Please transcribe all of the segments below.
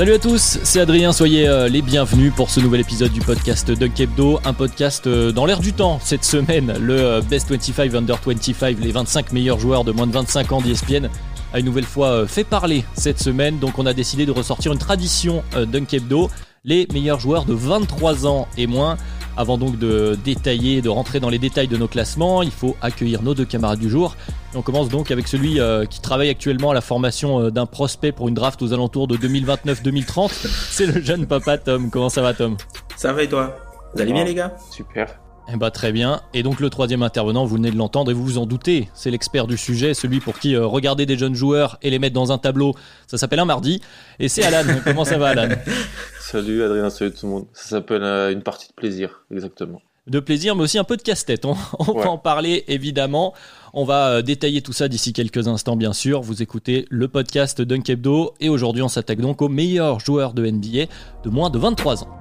Salut à tous, c'est Adrien, soyez euh, les bienvenus pour ce nouvel épisode du podcast Dunk Hebdo, un podcast euh, dans l'air du temps cette semaine, le euh, Best 25 Under 25, les 25 meilleurs joueurs de moins de 25 ans d'ESPN a une nouvelle fois fait parler cette semaine, donc on a décidé de ressortir une tradition Dunk Hebdo, les meilleurs joueurs de 23 ans et moins. Avant donc de détailler, de rentrer dans les détails de nos classements, il faut accueillir nos deux camarades du jour. Et on commence donc avec celui euh, qui travaille actuellement à la formation euh, d'un prospect pour une draft aux alentours de 2029-2030. C'est le jeune papa Tom. Comment ça va Tom? Ça va et toi? Vous allez bien les gars? Super. Eh bah très bien. Et donc le troisième intervenant, vous venez de l'entendre et vous vous en doutez, c'est l'expert du sujet, celui pour qui euh, regarder des jeunes joueurs et les mettre dans un tableau, ça s'appelle un mardi. Et c'est Alan. Comment ça va Alan? Salut Adrien, salut tout le monde. Ça s'appelle euh, une partie de plaisir, exactement. De plaisir, mais aussi un peu de casse-tête. On, va en parler évidemment. On va euh, détailler tout ça d'ici quelques instants, bien sûr. Vous écoutez le podcast Dunk Hebdo et aujourd'hui on s'attaque donc aux meilleurs joueurs de NBA de moins de 23 ans.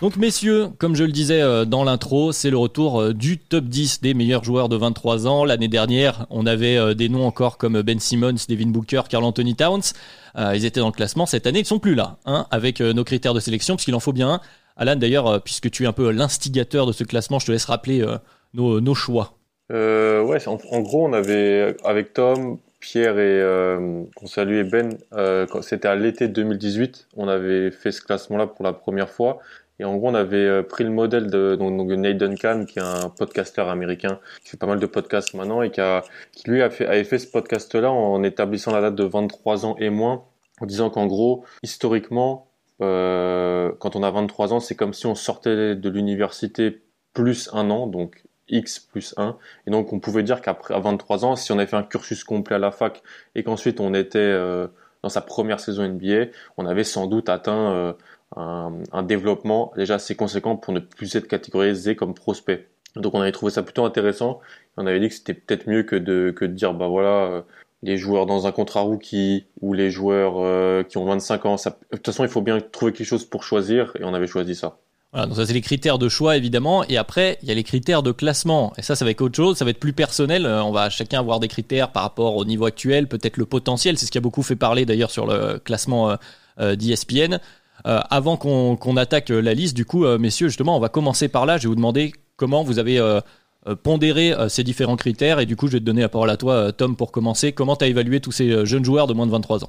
Donc messieurs, comme je le disais euh, dans l'intro, c'est le retour euh, du top 10 des meilleurs joueurs de 23 ans. L'année dernière, on avait euh, des noms encore comme Ben Simmons, Devin Booker, Carl Anthony Towns. ils étaient dans le classement. Cette année, ils ne sont plus là, hein, avec nos critères de sélection, puisqu'il en faut bien un. Alan, d'ailleurs, puisque tu es un peu l'instigateur de ce classement, je te laisse rappeler nos, choix. ouais, en, gros, on avait avec Tom, Pierre et qu'on salue et Ben, c'était à l'été 2018, on avait fait ce classement-là pour la première fois. Et en gros, on avait euh, pris le modèle de donc, Nate Duncan, qui est un podcasteur américain, qui fait pas mal de podcasts maintenant, et qui, a, lui a fait, avait fait ce podcast-là en établissant la date de 23 ans et moins, en disant qu'en gros, historiquement, euh, quand on a 23 ans, c'est comme si on sortait de l'université plus un an, donc X plus 1. Et donc, on pouvait dire qu'après, à 23 ans, si on avait fait un cursus complet à la fac et qu'ensuite on était euh, dans sa première saison NBA, on avait sans doute atteint un, développement déjà assez conséquent pour ne plus être catégorisé comme prospect. Donc on avait trouvé ça plutôt intéressant. On avait dit que c'était peut-être mieux que de, que de dire bah voilà euh, les joueurs dans un contrat rookie ou les joueurs euh, qui ont 25 ans. De toute façon, il faut bien trouver quelque chose pour choisir et on avait choisi ça. Voilà, donc ça c'est les critères de choix évidemment, et après il y a les critères de classement, et ça ça va être autre chose, ça va être plus personnel, euh, on va chacun avoir des critères par rapport au niveau actuel, peut-être le potentiel, c'est ce qui a beaucoup fait parler d'ailleurs sur le classement d'ESPN. Euh, avant qu'on attaque euh, la liste, du coup, euh, messieurs, justement, on va commencer par là. Je vais vous demander comment vous avez pondéré ces différents critères. Et du coup, je vais te donner la parole à toi, Tom, pour commencer. Comment tu as évalué tous ces jeunes joueurs de moins de 23 ans?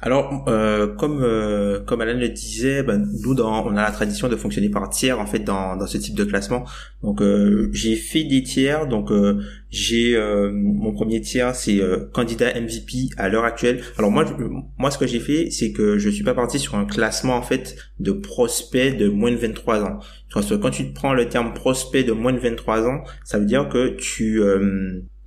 Alors, euh, comme euh, comme Alan le disait, ben, nous dans, on a la tradition de fonctionner par tiers en fait dans, dans ce type de classement. Donc euh, j'ai fait des tiers. Donc j'ai mon premier tiers c'est candidat MVP à l'heure actuelle. Alors moi moi ce que j'ai fait c'est que je suis pas parti sur un classement en fait de prospects de moins de 23 ans. Parce que quand tu prends le terme prospect de moins de 23 ans, ça veut dire que tu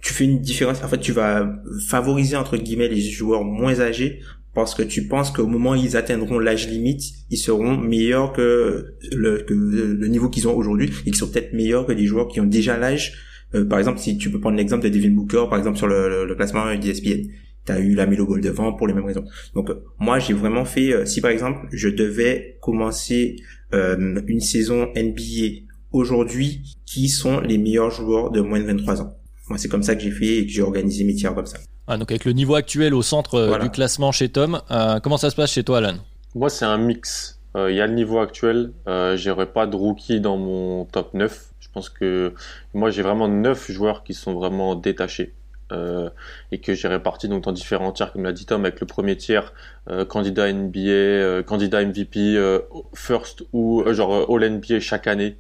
tu fais une différence. En fait, tu vas favoriser entre guillemets les joueurs moins âgés parce que tu penses qu'au moment où ils atteindront l'âge limite, ils seront meilleurs que le, que le niveau qu'ils ont aujourd'hui et qu'ils sont peut-être meilleurs que des joueurs qui ont déjà l'âge. Euh, par exemple, si tu peux prendre l'exemple de Devin Booker, par exemple sur le, le, classement d'ESPN, tu as eu la Melo Ball devant pour les mêmes raisons. Donc moi, j'ai vraiment fait, euh, si par exemple, je devais commencer euh, une saison NBA aujourd'hui, qui sont les meilleurs joueurs de moins de 23 ans? Moi, c'est comme ça que j'ai fait et que j'ai organisé mes tiers comme ça. Ah, donc avec le niveau actuel au centre euh, du classement chez Tom, euh, comment ça se passe chez toi, Alan? Moi, c'est un mix. Euh, il y a le niveau actuel. Euh, J'aurais pas de rookie dans mon top 9. Je pense que moi, j'ai vraiment 9 joueurs qui sont vraiment détachés. euh, et que j'ai réparti donc dans différents tiers, comme l'a dit Tom, avec le premier tiers euh, candidat NBA, euh, candidat MVP, first ou genre All NBA chaque année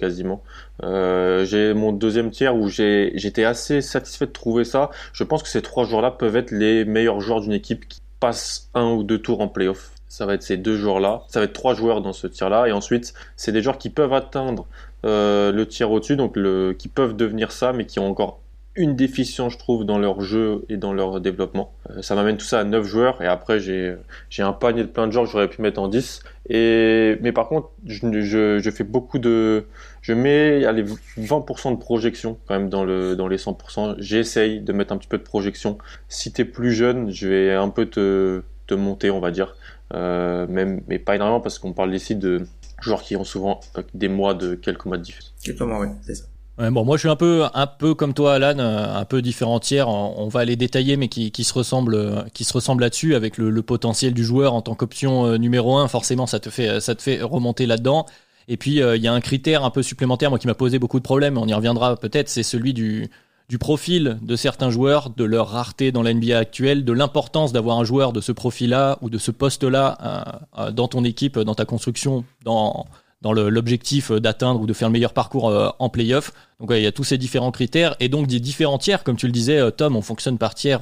quasiment. j'ai mon deuxième tiers où j'étais assez satisfait de trouver ça. Je pense que ces trois joueurs-là peuvent être les meilleurs joueurs d'une équipe qui passe un ou deux tours en playoff ça va être ces deux joueurs-là. Ça va être trois joueurs dans ce tir-là. Et ensuite, c'est des joueurs qui peuvent atteindre euh, le tir au-dessus, donc qui peuvent devenir ça, mais qui ont encore une déficience, je trouve, dans leur jeu et dans leur développement. Euh, ça m'amène tout ça à 9 joueurs, et après, j'ai, un panier de plein de joueurs que j'aurais pu mettre en 10. Et, mais par contre, je, fais beaucoup de, je mets, allez, 20% de projection, quand même, dans le, dans les 100%. J'essaye de mettre un petit peu de projection. Si t'es plus jeune, je vais un peu te, te monter, on va dire. Euh, mais pas énormément parce qu'on parle ici de joueurs qui ont souvent des mois de quelques mois de différence. Quelques mois, oui, c'est ça. Ouais, bon, moi je suis un peu, un peu comme toi, Alan, euh, un peu différentière. On va les détailler, mais qui, qui se ressemble, qui se ressemble là-dessus avec le, le, potentiel du joueur en tant qu'option euh, numéro un. Forcément, ça te fait, ça te fait remonter là-dedans. Et puis il y a un critère un peu supplémentaire, moi qui m'a posé beaucoup de problèmes. On y reviendra peut-être. C'est celui du, du profil de certains joueurs, de leur rareté dans la NBA actuelle, de l'importance d'avoir un joueur de ce profil-là ou de ce poste-là euh, euh, dans ton équipe, dans ta construction, dans, l'objectif d'atteindre ou de faire le meilleur parcours euh, en playoff. Donc il y a tous ces différents critères et donc des différents tiers, comme tu le disais Tom, on fonctionne par tiers,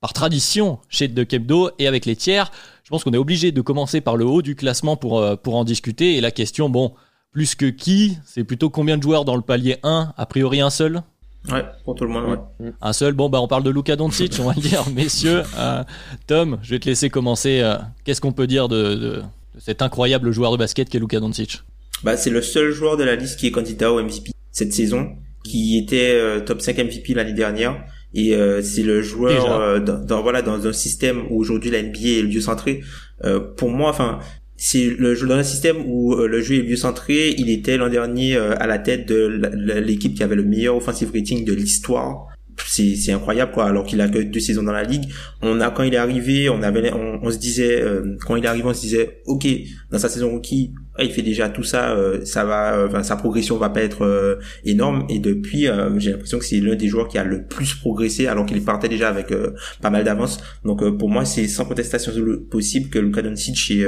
par tradition chez De Kebdo et avec les tiers. Je pense qu'on est obligé de commencer par le haut du classement pour, pour en discuter et la question, bon, plus que qui, c'est plutôt combien de joueurs dans le palier 1, a priori un seul? Ouais, pour tout le monde, ouais. Un seul, bon, bah, on parle de Luka Doncic, on va le dire. Messieurs, euh, Tom, je vais te laisser commencer. Euh, qu'est-ce qu'on peut dire de, de, cet incroyable joueur de basket qu'est Luka Doncic? Bah, c'est le seul joueur de la liste qui est candidat au MVP cette saison, qui était euh, top 5 MVP l'année dernière. Et c'est le joueur dans, dans, voilà dans un système où aujourd'hui la NBA est lieu centré. pour moi, enfin, c'est le jeu dans un système où euh, le jeu est mieux centré. Il était l'an dernier euh, à la tête de l'équipe qui avait le meilleur offensive rating de l'histoire. C'est, c'est incroyable quoi. Alors qu'il a que deux saisons dans la ligue, on a quand il est arrivé, on avait, on, se disait euh, quand il est arrivé, on se disait ok dans sa saison rookie, il fait déjà tout ça, euh, ça va, euh, enfin, sa progression va pas être euh, énorme. Et depuis, j'ai l'impression que c'est l'un des joueurs qui a le plus progressé, alors qu'il partait déjà avec pas mal d'avance. Donc pour moi, c'est sans contestation possible que Luka Doncic est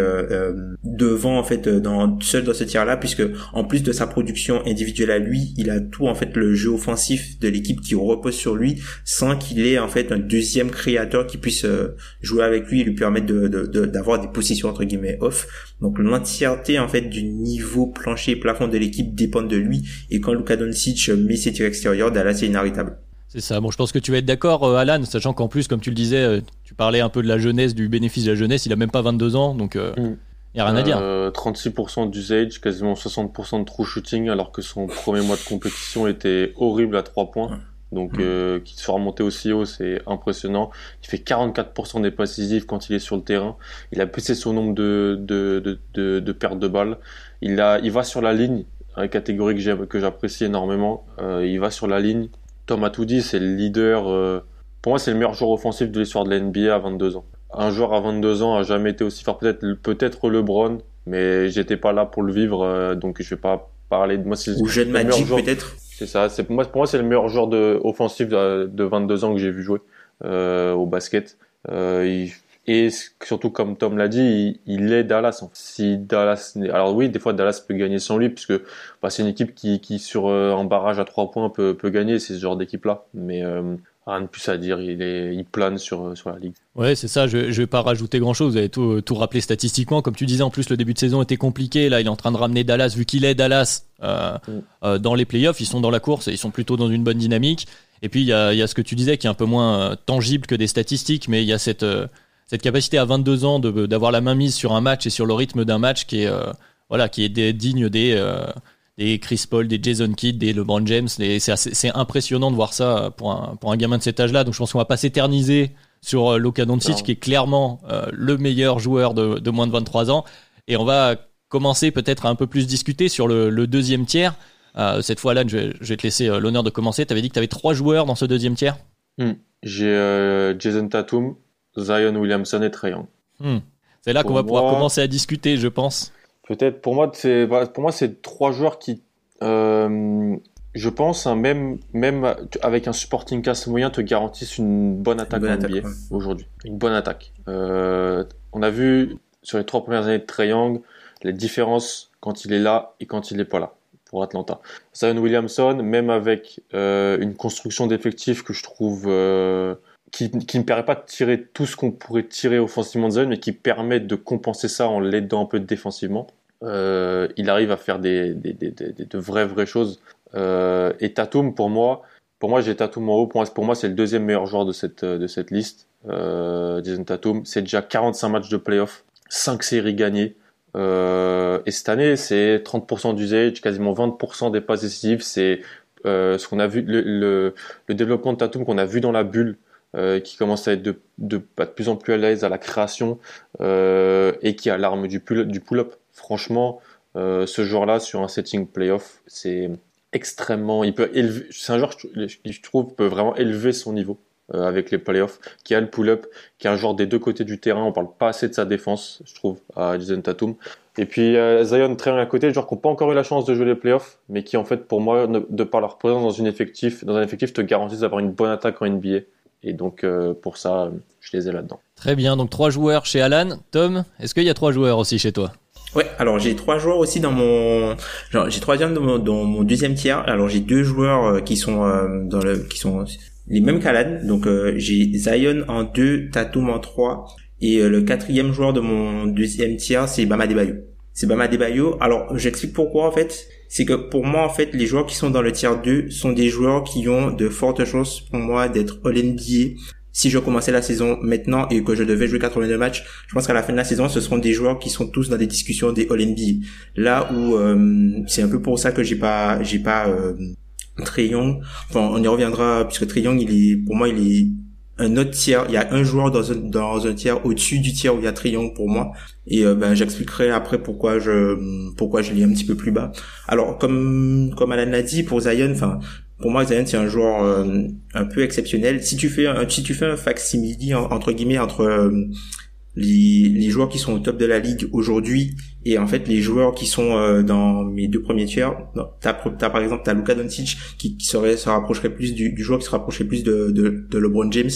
devant en fait dans seul dans ce tir-là, puisque en plus de sa production individuelle à lui, il a tout en fait le jeu offensif de l'équipe qui repose sur lui, sans qu'il ait en fait un deuxième créateur qui puisse jouer avec lui et lui permettre de d'avoir des positions entre guillemets off. Donc l'entièreté en fait du niveau plancher et plafond de l'équipe dépend de lui. Et quand Luka Doncic met ses tirs extérieurs, Dallas est inarrêtable. C'est ça. Bon, je pense que tu vas être d'accord, euh, Alan, sachant qu'en plus, comme tu le disais, euh, tu parlais un peu de la jeunesse, du bénéfice de la jeunesse. Il a même pas 22 ans, donc il euh, n'y mm. a rien à dire. 36% d'usage, quasiment 60% de true shooting, alors que son premier mois de compétition était horrible à 3 points. Donc, mmh. qui se fait remonter aussi haut, c'est impressionnant. Il fait 44% des passes décisives quand il est sur le terrain. Il a baissé son nombre de, de, de, de, pertes de balles. Il, a, il va sur la ligne, une catégorie que j'apprécie énormément. Euh, il va sur la ligne. Tom a tout dit, c'est le leader. Euh, pour moi, c'est le meilleur joueur offensif de l'histoire de la NBA à 22 ans. Un joueur à 22 ans a jamais été aussi fort. Peut-être peut-être LeBron, mais j'étais pas là pour le vivre, euh, donc je vais pas parler de moi. Ou jeune Magic peut-être. C'est ça. C'est pour moi, c'est le meilleur joueur de offensif de, de 22 ans que j'ai vu jouer euh, au basket. Euh, et surtout, comme Tom l'a dit, il, il, est Dallas. Si Dallas, alors oui, des fois Dallas peut gagner sans lui, puisque bah, c'est une équipe qui, qui sur euh, un barrage à trois points peut, peut gagner. C'est ce genre d'équipe-là. Mais euh, rien de plus à dire. Il, est, il plane sur, sur la ligue. Ouais, c'est ça. Je, je vais pas rajouter grand chose. Vous avez tout, tout rappelé statistiquement. Comme tu disais, en plus, le début de saison était compliqué. Là, il est en train de ramener Dallas, vu qu'il est Dallas euh, mm. euh, dans les playoffs. Ils sont dans la course et ils sont plutôt dans une bonne dynamique. Et puis, il y a, y a ce que tu disais qui est un peu moins euh, tangible que des statistiques, mais il y a cette, euh, cette capacité à 22 ans d'avoir la main mise sur un match et sur le rythme d'un match qui est, euh, voilà, qui est digne des des Chris Paul, des Jason Kidd, des LeBron James. C'est impressionnant de voir ça pour un, pour un gamin de cet âge-là. Donc je pense qu'on va pas s'éterniser sur euh, Luka Doncic, qui est clairement euh, le meilleur joueur de, de, moins de 23 ans. Et on va commencer peut-être à un peu plus discuter sur le, le deuxième tiers. Euh, cette fois, là, je vais, je vais te laisser l'honneur de commencer. Tu avais dit que tu avais trois joueurs dans ce deuxième tiers? Hmm. J'ai euh, Jason Tatum, Zion Williamson et Trae Young. Hmm. C'est là qu'on va pouvoir commencer à discuter, je pense. Peut-être pour moi, c'est pour moi c'est trois joueurs qui euh, je pense, hein, même, même avec un supporting cast moyen, te garantissent une bonne attaque en NBA aujourd'hui. Une bonne attaque. Euh, on a vu sur les trois premières années de Trae les différences quand il est là et quand il n'est pas là pour Atlanta. Zion Williamson, même avec euh, une construction d'effectifs que je trouve qui, qui ne permet pas de tirer tout ce qu'on pourrait tirer offensivement de Zion, mais qui permet de compenser ça en l'aidant un peu défensivement. Euh, il arrive à faire des, des, des, des de vraies vraies choses. Euh, et Tatum pour moi, pour moi j'ai Tatum en haut. Pour moi, pour moi c'est le deuxième meilleur joueur de cette de cette liste. Euh, Jason Tatum, c'est déjà 45 matchs de playoff, 5 séries gagnées. Euh, et cette année, c'est 30% d'usage, quasiment 20% des passes décisives. C'est euh, ce qu'on a vu, le, le, le, développement de Tatum qu'on a vu dans la bulle, euh, qui commence à être de, de, de, plus en plus à l'aise à la création euh, et qui a l'arme du pull-up. Du pull Franchement, euh, ce joueur-là sur un setting playoff, c'est extrêmement. Il peut élever. C'est un joueur, je trouve, peut vraiment élever son niveau. Avec les playoffs, qui a le pull-up, qui est un joueur des deux côtés du terrain. On parle pas assez de sa défense, je trouve, à Jason Tatum. Et puis Zion très à côté, genre qui n'ont pas encore eu la chance de jouer les playoffs, mais qui en fait pour moi, de par leur présence dans une effectif, dans un effectif, te garantissent d'avoir une bonne attaque en NBA. Et donc euh, pour ça, je les ai là-dedans. Très bien, donc trois joueurs chez Alan. Tom, est-ce qu'il y a trois joueurs aussi chez toi? Ouais, alors j'ai trois joueurs aussi dans mon, genre j'ai trois joueurs dans mon, dans mon deuxième tiers. Alors j'ai deux joueurs qui sont dans le, qui sont les mêmes qu'Alan. Donc euh, j'ai Zion en 2, Tatum en 3 et euh, le quatrième joueur de mon deuxième tiers c'est Bama Debayo. C'est Bama Debayo. Alors j'explique pourquoi en fait. C'est que pour moi en fait les joueurs qui sont dans le tiers 2 sont des joueurs qui ont de fortes chances pour moi d'être All NBA. Si je commençais la saison maintenant et que je devais jouer 82 matchs, je pense qu'à la fin de la saison, ce seront des joueurs qui sont tous dans des discussions des All NBA. Là où euh, c'est un peu pour ça que j'ai pas j'ai pas Young, enfin on y reviendra puisque Young, il est pour moi il est un autre tiers, il y a un joueur dans un dans un tiers au-dessus du tiers où il y a Young pour moi et euh, ben j'expliquerai après pourquoi je pourquoi je l'ai un petit peu plus bas. Alors comme comme Alan l'a dit pour Zion, enfin pour moi Zion c'est un joueur euh, un peu exceptionnel. Si tu fais un si tu fais un facsimile entre guillemets entre euh, les, les joueurs qui sont au top de la ligue aujourd'hui et en fait les joueurs qui sont euh, dans mes deux premiers tiers t'as as par exemple t'as Luka Doncic qui, qui serait se rapprocherait plus du, du joueur qui se rapprocherait plus de, de, de LeBron James.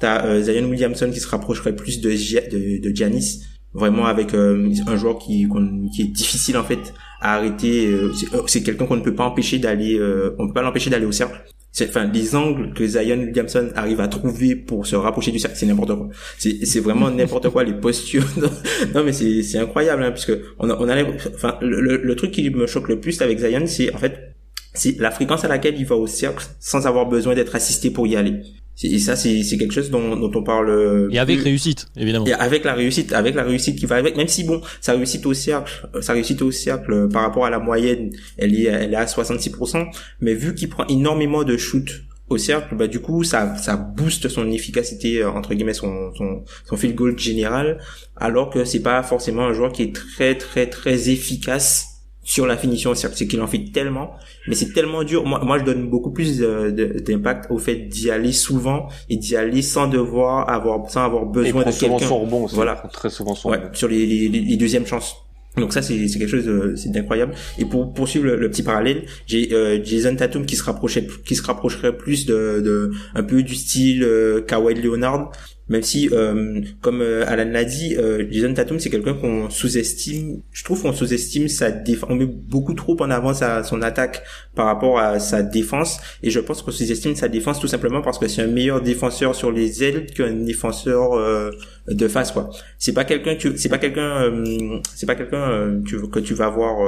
T'as euh, Zion Williamson qui se rapprocherait plus de de, de Giannis. Vraiment avec euh, un joueur qui qui est difficile en fait à arrêter. Euh, c'est quelqu'un qu'on ne peut pas empêcher d'aller on peut pas l'empêcher d'aller au cercle enfin les angles que Zion Williamson arrive à trouver pour se rapprocher du cercle c'est n'importe quoi. C'est vraiment n'importe quoi les postures. Non mais c'est incroyable hein, puisque on a, enfin le, le, truc qui me choque le plus avec Zion c'est en fait c'est la fréquence à laquelle il va au cercle sans avoir besoin d'être assisté pour y aller et ça, c'est quelque chose dont, dont on parle. Euh, et avec réussite, évidemment. Et avec la réussite, avec la réussite qui va avec, même si bon, sa réussite au cercle, sa réussite au cercle euh, par rapport à la moyenne, elle est, elle est à 66%. Mais vu qu'il prend énormément de shoots au cercle, bah du coup, ça, ça booste son efficacité euh, entre guillemets, son, son, son field goal général, alors que c'est pas forcément un joueur qui est très très très efficace sur la finition c'est qu'il en fait tellement mais c'est tellement dur. Moi moi je donne beaucoup plus d'impact au fait d'y aller souvent et d'y aller sans devoir avoir sans avoir besoin de quelqu'un. son rebond voilà. très souvent son ouais, sur les, les, les deuxièmes chances. Donc ça c'est quelque chose c'est incroyable. Et pour poursuivre le, petit parallèle j'ai euh, Jason Tatum qui se rapprochait qui se rapprocherait plus de, de un peu du style euh, Kawhi Leonard même si, euh, comme euh, Alan l'a dit, euh, Jason Tatum, c'est quelqu'un qu'on sous-estime. Je trouve qu'on sous-estime sa défense. On met beaucoup trop en avant sa, son attaque par rapport à sa défense. Et je pense qu'on sous-estime sa défense tout simplement parce que c'est un meilleur défenseur sur les ailes qu'un défenseur euh, de face, quoi. C'est pas quelqu'un, c'est pas quelqu'un, euh, c'est pas quelqu'un que tu vas voir.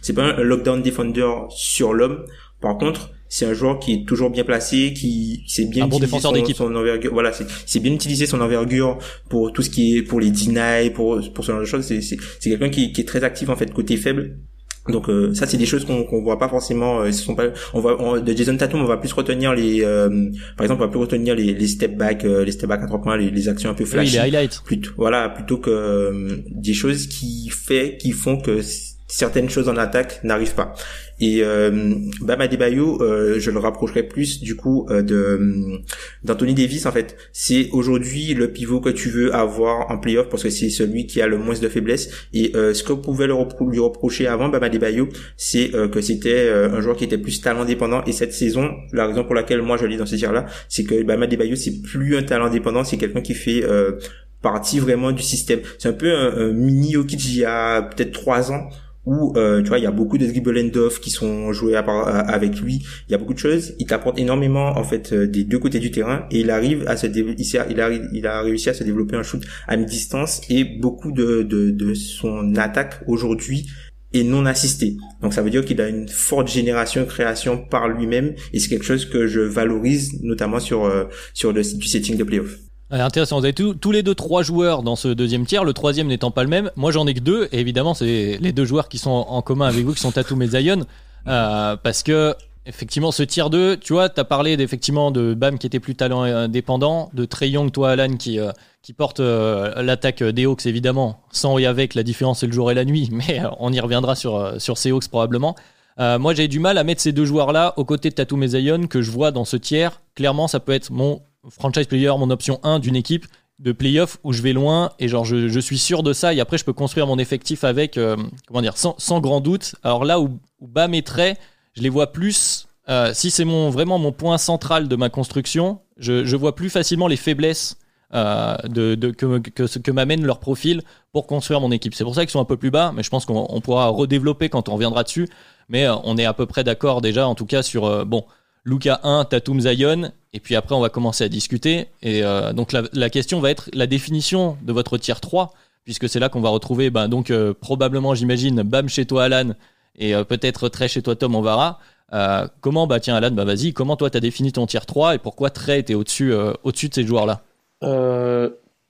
c'est pas un lockdown defender sur l'homme. Par contre, c'est un joueur qui est toujours bien placé, qui sait bien utiliser son, son, envergure. Voilà, c'est bien utiliser son envergure pour tout ce qui est pour les deny, pour pour ce genre de choses. C'est c'est quelqu'un qui, qui est très actif en fait côté faible. Donc euh, ça c'est des choses qu'on qu'on voit pas forcément. Euh, ce sont pas. On va de Jason Tatum on va plus retenir les. Euh, par exemple on va plus retenir les, les step back, euh, les step back à trois points, les, les actions un peu flashy. Oui, les highlights. Plutôt voilà plutôt que des choses qui fait qui font que certaines choses en attaque n'arrivent pas. Et euh, Bam euh, je le rapprocherai plus du coup euh, de euh, d'Anthony Davis en fait. C'est aujourd'hui le pivot que tu veux avoir en playoff parce que c'est celui qui a le moins de faiblesse. Et euh, ce que pouvez lui reprocher avant Bam Adebayo, c'est que c'était un joueur qui était plus talent dépendant. Et cette saison, la raison pour laquelle moi je l'ai dans ce tir là, c'est que Bam Adebayo c'est plus un talent dépendant, c'est quelqu'un qui fait partie vraiment du système. C'est un peu un, mini Jokic il a peut-être trois ans où euh, tu vois il y a beaucoup de dribble off qui sont joués avec lui. Il y a beaucoup de choses. Il t'apporte énormément en fait euh, des deux côtés du terrain et il arrive à se il, a, il a réussi à se développer un shoot à mi-distance et beaucoup de, de, de son attaque aujourd'hui est non assisté. Donc ça veut dire qu'il a une forte génération création par lui-même et c'est quelque chose que je valorise notamment sur euh, sur le du setting de playoff intéressant. Vous avez tous les deux trois joueurs dans ce deuxième tiers, le troisième n'étant pas le même. Moi, j'en ai que deux, et évidemment, c'est les deux joueurs qui sont en commun avec vous, qui sont Tatum et euh, parce que effectivement, ce tiers 2, tu vois, t'as parlé d'effectivement de Bam qui était plus talent indépendant, de Trey Young, toi, Alan, qui euh, porte euh, l'attaque des Hawks, évidemment, sans et avec la différence c'est le jour et la nuit, mais on y reviendra sur sur ces Hawks probablement. moi, j'ai du mal à mettre ces deux joueurs-là aux côtés de Tatum et Zion que je vois dans ce tiers. Clairement, ça peut être mon franchise player, mon option 1 d'une équipe de playoff où je vais loin et genre je, suis sûr de ça et après je peux construire mon effectif avec euh, comment dire sans, grand doute. Alors là où, bas mes traits je les vois plus euh, si c'est mon vraiment mon point central de ma construction je, vois plus facilement les faiblesses euh, de, que, que, que m'amène leur profil pour construire mon équipe. C'est pour ça qu'ils sont un peu plus bas mais je pense qu'on pourra redévelopper quand on reviendra dessus. Mais on est à peu près d'accord déjà en tout cas sur bon Luca 1, Tatum Zion, et puis après on va commencer à discuter. Et euh, donc la, question va être la définition de votre tier 3, puisque c'est là qu'on va retrouver, ben, donc euh, probablement j'imagine, Bam chez toi Alan, et euh, peut-être Trey chez toi Tom, on verra. comment, bah tiens Alan, bah vas-y, comment toi t'as défini ton tier 3 et pourquoi Trey était au-dessus au-dessus de ces joueurs-là?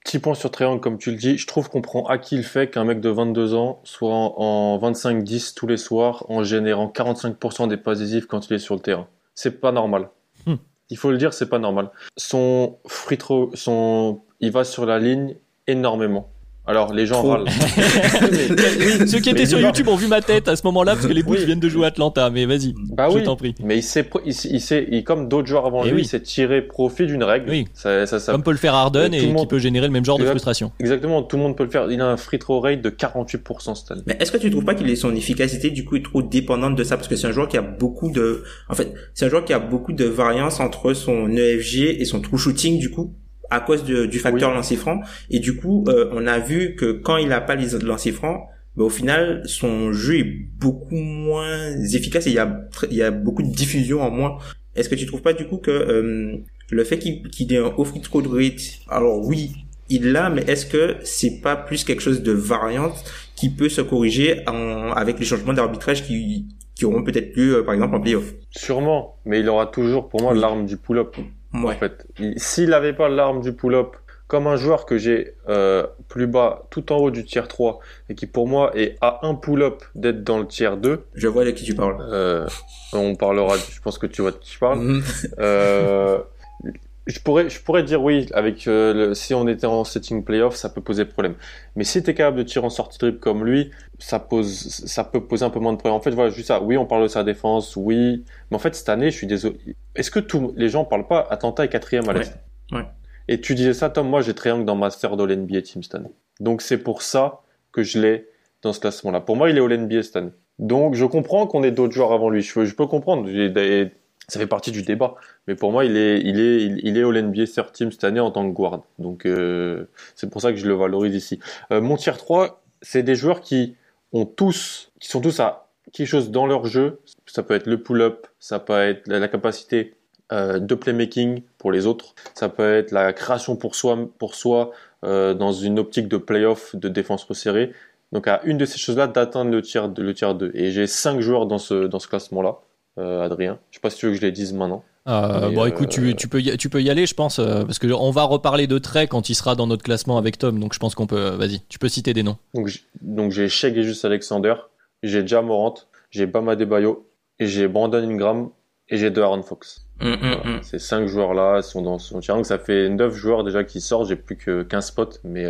Petit point sur Triangle, comme tu le dis, je trouve qu'on prend acquis le fait qu'un mec de 22 ans soit en, 25-10 tous les soirs en générant 45% des passes décisives quand il est sur le terrain c'est pas normal. Hmm. Il faut le dire, c'est pas normal. Son free throw, son, il va sur la ligne énormément. Alors les gens râlent. ceux qui étaient sur YouTube ont vu ma tête à ce moment-là parce que les Bulls viennent de jouer à Atlanta. Mais vas-y, bah je t'en prie. Mais il sait, il, sait, il, comme d'autres joueurs avant eh lui, il s'est tiré profit d'une règle. Oui. Ça, ça, ça... Comme peut le faire Harden et, qui peut générer le même genre de frustration. Exactement, tout le monde peut le faire. Il a un free throw rate de 48% cette année. Mais est-ce que tu trouves pas qu'il est son efficacité du coup est trop dépendante de ça? Parce que c'est un joueur qui a beaucoup de, en fait, c'est un joueur qui a beaucoup de variance entre son EFG et son true shooting du coup à cause du facteur lancer franc. Et du coup, euh, on a vu que quand il a pas les lancers francs, mais au final, son jeu est beaucoup moins efficace et il y a, il y a beaucoup de diffusion en moins. Est-ce que tu trouves pas du coup que euh, le fait qu'il ait un off free throw rate, alors oui, il l'a, mais est-ce que c'est pas plus quelque chose de variante qui peut se corriger en, avec les changements d'arbitrage qui, qui auront peut-être lieu, euh, par exemple, en playoff? Sûrement, mais il aura toujours pour moi l'arme du pull-up. En fait, s'il n'avait pas l'arme du pull-up, comme un joueur que j'ai euh, plus bas, tout en haut du tiers 3, et qui pour moi est à un pull-up d'être dans le tiers 2. Je vois de qui tu parles. Euh, on parlera, je pense que tu vois de qui je parle. Mhm. euh, je pourrais, je pourrais dire oui, avec euh, si on était en setting playoff, ça peut poser problème. Mais si tu es capable de tirer en sortie dribble comme lui, ça pose, ça peut poser un peu moins de problème. En fait, voilà, juste ça. Oui, on parle de sa défense, oui. Mais en fait, cette année, je suis désolé. Est-ce que tous les gens parlent pas Atlanta est quatrième à l'Est ouais. Et tu disais ça, Tom, moi j'ai Triangle dans Master de l'NBA Team cette année. Donc c'est pour ça que je l'ai dans ce classement-là. Pour moi, il est au NBA cette année. Donc je comprends qu'on ait d'autres joueurs avant lui. Je, je peux comprendre ça fait partie du débat. Mais pour moi, il est, il est, il, est au NBA third team cette année en tant que guard. Donc euh, c'est pour ça que je le valorise ici. Euh, mon tier 3, c'est des joueurs qui ont tous, qui sont tous à quelque chose dans leur jeu. Ça peut être le pull-up, ça peut être la, capacité euh, de playmaking pour les autres, ça peut être la création pour soi, pour soi dans une optique de playoff, de défense resserrée. Donc à une de ces choses-là d'atteindre le tiers, le tiers 2. Et j'ai cinq joueurs dans ce, dans ce classement-là. Euh, Adrien. Je sais pas si tu veux que je les dise maintenant. Euh, bon, écoute, tu, tu, peux y, tu peux y aller, je pense, euh, parce que on va reparler de Trey quand il sera dans notre classement avec Tom. Donc, je pense qu'on peut. Vas-y, tu peux citer des noms. Donc, j'ai Shea Juste Alexander, j'ai Jamorant, j'ai Bama Debayo, et j'ai Brandon Ingram, et j'ai De'Aaron Fox. Mm, mm, mm. Ces cinq joueurs-là sont dans son tirant. Ça fait neuf joueurs déjà qui sortent. J'ai plus que 15 spots, mais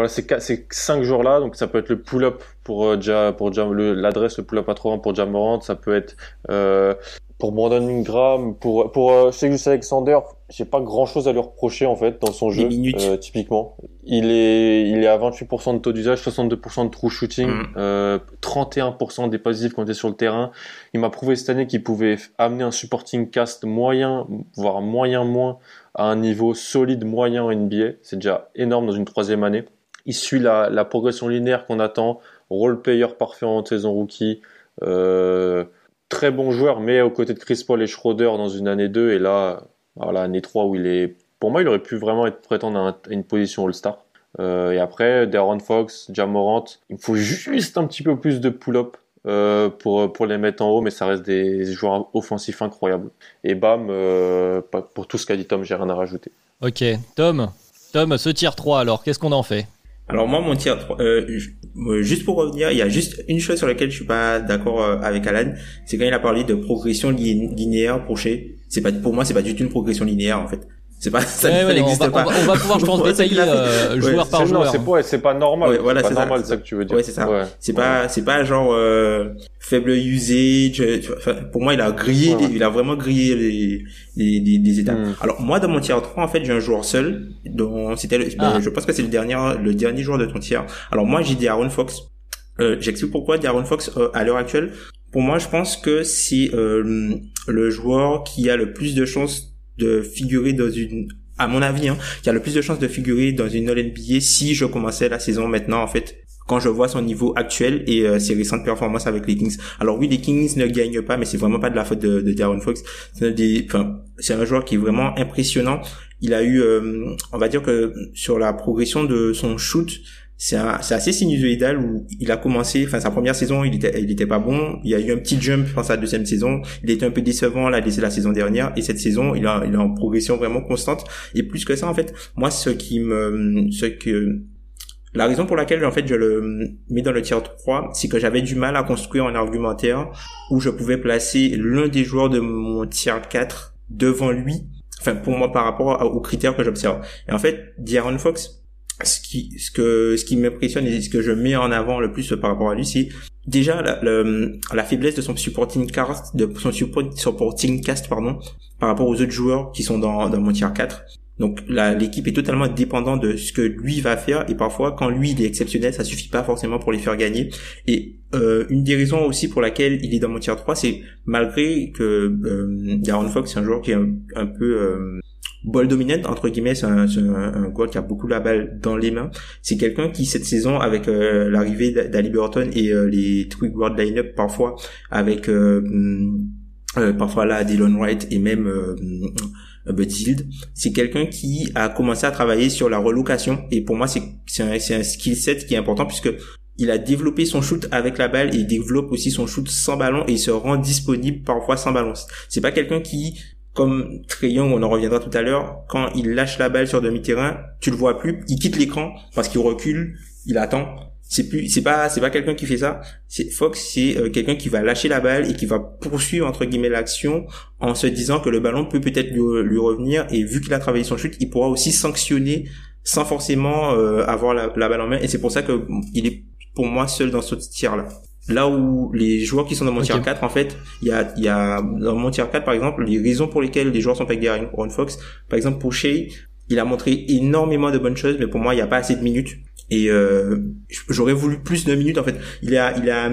voilà, ces, ces cinq jours-là, donc ça peut être le pull-up pour euh, pour l'adresse le pull-up à 3 pour Jamorant, ça peut être euh, pour Brandon Ingram, pour pour euh, Alexander, j'ai pas grand chose à lui reprocher en fait dans son jeu. Euh, typiquement, il est il est à 28% de taux d'usage, 62% de true shooting, mm. euh, 31% des passifs quand il est sur le terrain. Il m'a prouvé cette année qu'il pouvait amener un supporting cast moyen, voire moyen moins, à un niveau solide moyen en NBA. C'est déjà énorme dans une troisième année. Il suit la, progression linéaire qu'on attend. Role player parfait en saison rookie. Euh, très bon joueur, mais aux côtés de Chris Paul et Schroeder dans une année 2, et là, voilà, année 3 où il est. Pour moi, il aurait pu vraiment être prétendre à une position All-Star. Euh, et après, Darren Fox, Jamorant, il faut juste un petit peu plus de pull-up euh, pour, les mettre en haut, mais ça reste des joueurs offensifs incroyables. Et bam, pour tout ce qu'a dit Tom, j'ai rien à rajouter. Ok, Tom, Tom, ce tier 3 alors, qu'est-ce qu'on en fait? Alors moi mon tir euh, euh, juste pour revenir, il y a juste une chose sur laquelle je suis pas d'accord euh, avec Alan, c'est quand il a parlé de progression linéaire pour. C'est pas pour moi c'est pas du tout une progression linéaire en fait. C'est pas ça n'existe pas. On va, pouvoir je pense détailler euh, joueur par joueur. C'est pas c'est pas normal. voilà, c'est normal ça. que tu veux dire. Ouais, c'est ça. C'est pas c'est pas genre euh, faible usage. pour moi, il a grillé, il a vraiment grillé les les, les, étapes. Hmm. Alors moi dans mon tiers 3 en fait, j'ai un joueur seul dont c'était ben, ah. je pense que c'est le dernier le dernier joueur de ton tiers. Alors moi, j'ai dit Aaron Fox. Euh, J'explique pourquoi Aaron Fox euh, à l'heure actuelle. Pour moi, je pense que c'est euh, le joueur qui a le plus de chances de figurer dans une à mon avis, hein, y a le plus de chances de figurer dans une All-NBA si je commençais la saison maintenant, en fait, quand je vois son niveau actuel et euh, ses récentes performances avec les Kings. Alors oui, les Kings ne gagnent pas, mais c'est vraiment pas de la faute de, de Darren Fox. C'est un joueur qui est vraiment impressionnant. Il a eu, euh, on va dire que sur la progression de son shoot, c'est assez sinusoïdal où il a commencé, enfin sa première saison, il était, il était pas bon. Il y a eu un petit jump dans sa deuxième saison. Il était un peu décevant là, la saison dernière. Et cette saison, il a, il est en progression vraiment constante. Et plus que ça, en fait, moi, ce qui me, ce que, la raison pour laquelle en fait je le mets dans le tier 3, c'est que j'avais du mal à construire un argumentaire où je pouvais placer l'un des joueurs de mon tier 4 devant lui. Enfin, pour moi, par rapport aux critères que j'observe. Et en fait, D'Aaron Fox, ce qui ce que ce qui m'impressionne et ce que je mets en avant le plus par rapport à lui c'est déjà la, la faiblesse de son supporting cast de son supporting cast pardon par rapport aux autres joueurs qui sont dans dans mon tier 4 donc l'équipe est totalement dépendante de ce que lui va faire et parfois quand lui il est exceptionnel ça suffit pas forcément pour les faire gagner. Et euh, une des raisons aussi pour laquelle il est dans mon tier 3 c'est malgré que euh, Darren Fox c'est un joueur qui est un, peu euh, ball dominant entre guillemets c'est un, un, qui a beaucoup la balle dans les mains c'est quelqu'un qui cette saison avec euh, l'arrivée d'Ali Burton et euh, les Twig World Lineup parfois avec euh, parfois là Dylan Wright et même euh, c'est quelqu'un qui a commencé à travailler sur la relocation et pour moi c'est un, un skill set qui est important puisque il a développé son shoot avec la balle et il développe aussi son shoot sans ballon et il se rend disponible parfois sans ballon. C'est pas quelqu'un qui comme Trey Young, on en reviendra tout à l'heure, quand il lâche la balle sur demi-terrain, tu le vois plus, il quitte l'écran parce qu'il recule, il attend. C'est plus, c'est pas, c'est pas quelqu'un qui fait ça. Fox, c'est euh, quelqu'un qui va lâcher la balle et qui va poursuivre entre guillemets l'action en se disant que le ballon peut peut-être lui, revenir et vu qu'il a travaillé son chute, il pourra aussi sanctionner sans forcément euh, avoir la, la, balle en main. Et c'est pour ça que il est pour moi seul dans ce tir là là où les joueurs qui sont dans mon tier 4 en fait il y a y a dans mon tier 4 par exemple les raisons pour lesquelles les joueurs sont avec Aaron Fox. Par exemple pour Shea il a montré énormément de bonnes choses mais pour moi il n'y a pas assez de minutes. Et euh, j'aurais voulu plus de minutes en fait. Il a il a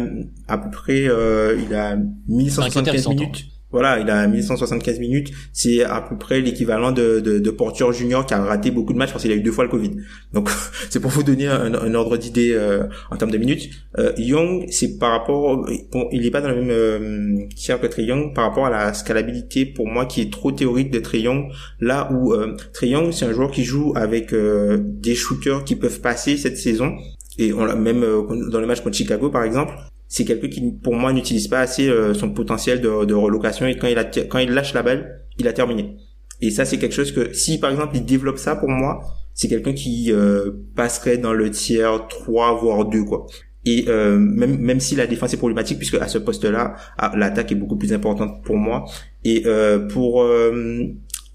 à peu près euh, il a 1175 minutes voilà, il a 1175 minutes. C'est à peu près l'équivalent de, de, de Junior qui a raté beaucoup de matchs parce qu'il a eu deux fois le Covid. Donc, c'est pour vous donner un, un ordre d'idée euh, en termes de minutes. Euh, Young, c'est par rapport... Bon, il n'est pas dans le même euh, tiers que Trey Young par rapport à la scalabilité, pour moi, qui est trop théorique de Trey Young. Là où euh, Trey Young, c'est un joueur qui joue avec euh, des shooters qui peuvent passer cette saison et on l'a même dans le match contre Chicago par exemple c'est quelqu'un qui pour moi n'utilise pas assez euh, son potentiel de, relocation. Et quand il a quand il lâche la balle il a terminé. Et ça c'est quelque chose que si par exemple il développe ça pour moi c'est quelqu'un qui euh, passerait dans le tiers 3 voire 2 quoi. Et euh, même même si la défense est problématique puisque à ce poste là ah, l'attaque est beaucoup plus importante pour moi. Et pour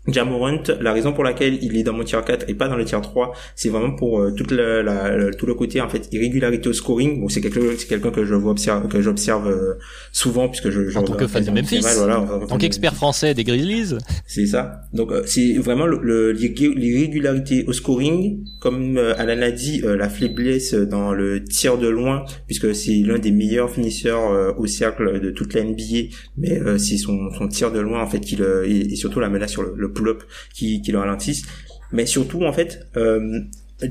Jamorant, la raison pour laquelle il est dans mon tier 4 et pas dans le tier 3, c'est vraiment pour euh, toute la, la, tout le côté en fait irrégularité au scoring. Bon, c'est quelqu'un que je vois observe, que j'observe euh, souvent puisque je, je en tant que fan de Memphis, voilà, en, tant qu'expert français des Grizzlies. C'est ça. Donc euh, c'est vraiment le, l'irrégularité au scoring, comme Alan l'a dit, la faiblesse dans le tir de loin puisque c'est l'un des meilleurs finisseurs au cercle de toute la NBA, mais c'est son, son tir de loin en fait qui le et, surtout la menace sur le qui, qui le ralentissent. Mais surtout, en fait, euh,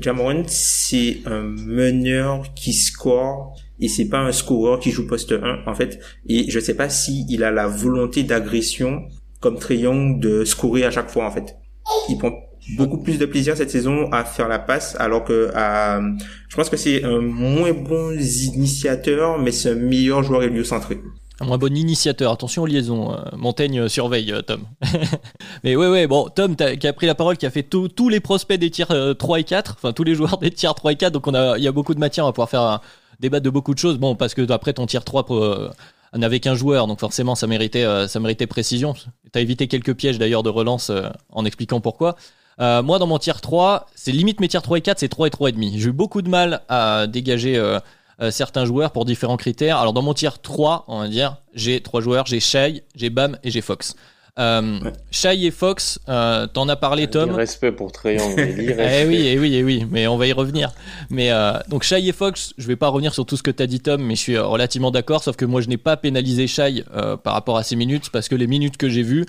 Jamoran, c'est un meneur qui score et c'est pas un scoreur qui joue poste 1 en fait et je sais pas si il a la volonté d'agression comme Triangle de scorer à chaque fois en fait. Il prend beaucoup plus de plaisir cette saison à faire la passe alors que à, je pense que c'est un moins bon initiateur mais c'est un meilleur joueur héliocentré un bon initiateur. Attention aux liaisons. Euh, Montaigne euh, surveille, euh, Tom. Mais ouais, ouais, bon, Tom qui a pris la parole, qui a fait tous les prospects des tiers 3 et 4, enfin tous les joueurs des tiers 3 et 4, donc il y a beaucoup de matière, on va pouvoir faire un débat de beaucoup de choses. Bon, parce que après ton tiers 3 n'avait qu'un joueur, donc forcément ça méritait, ça méritait précision. T'as évité quelques pièges d'ailleurs de relance en expliquant pourquoi. moi, dans mon tiers 3, c'est limite mes tiers 3 et 4, c'est 3 et 3 et demi. J'ai eu beaucoup de mal à dégager euh, certains joueurs pour différents critères. Alors dans mon tiers 3, on va dire, j'ai trois joueurs, j'ai Shai, j'ai Bam et j'ai Fox. Euh, Shai et Fox, euh, t'en as parlé Tom? respect pour Triangle. eh oui, eh oui, eh oui, mais on va y revenir. Mais euh, donc Shai et Fox, je vais pas revenir sur tout ce que t'as dit Tom, mais je suis relativement d'accord. Sauf que moi je n'ai pas pénalisé Shai par rapport à ses minutes parce que les minutes que j'ai vues,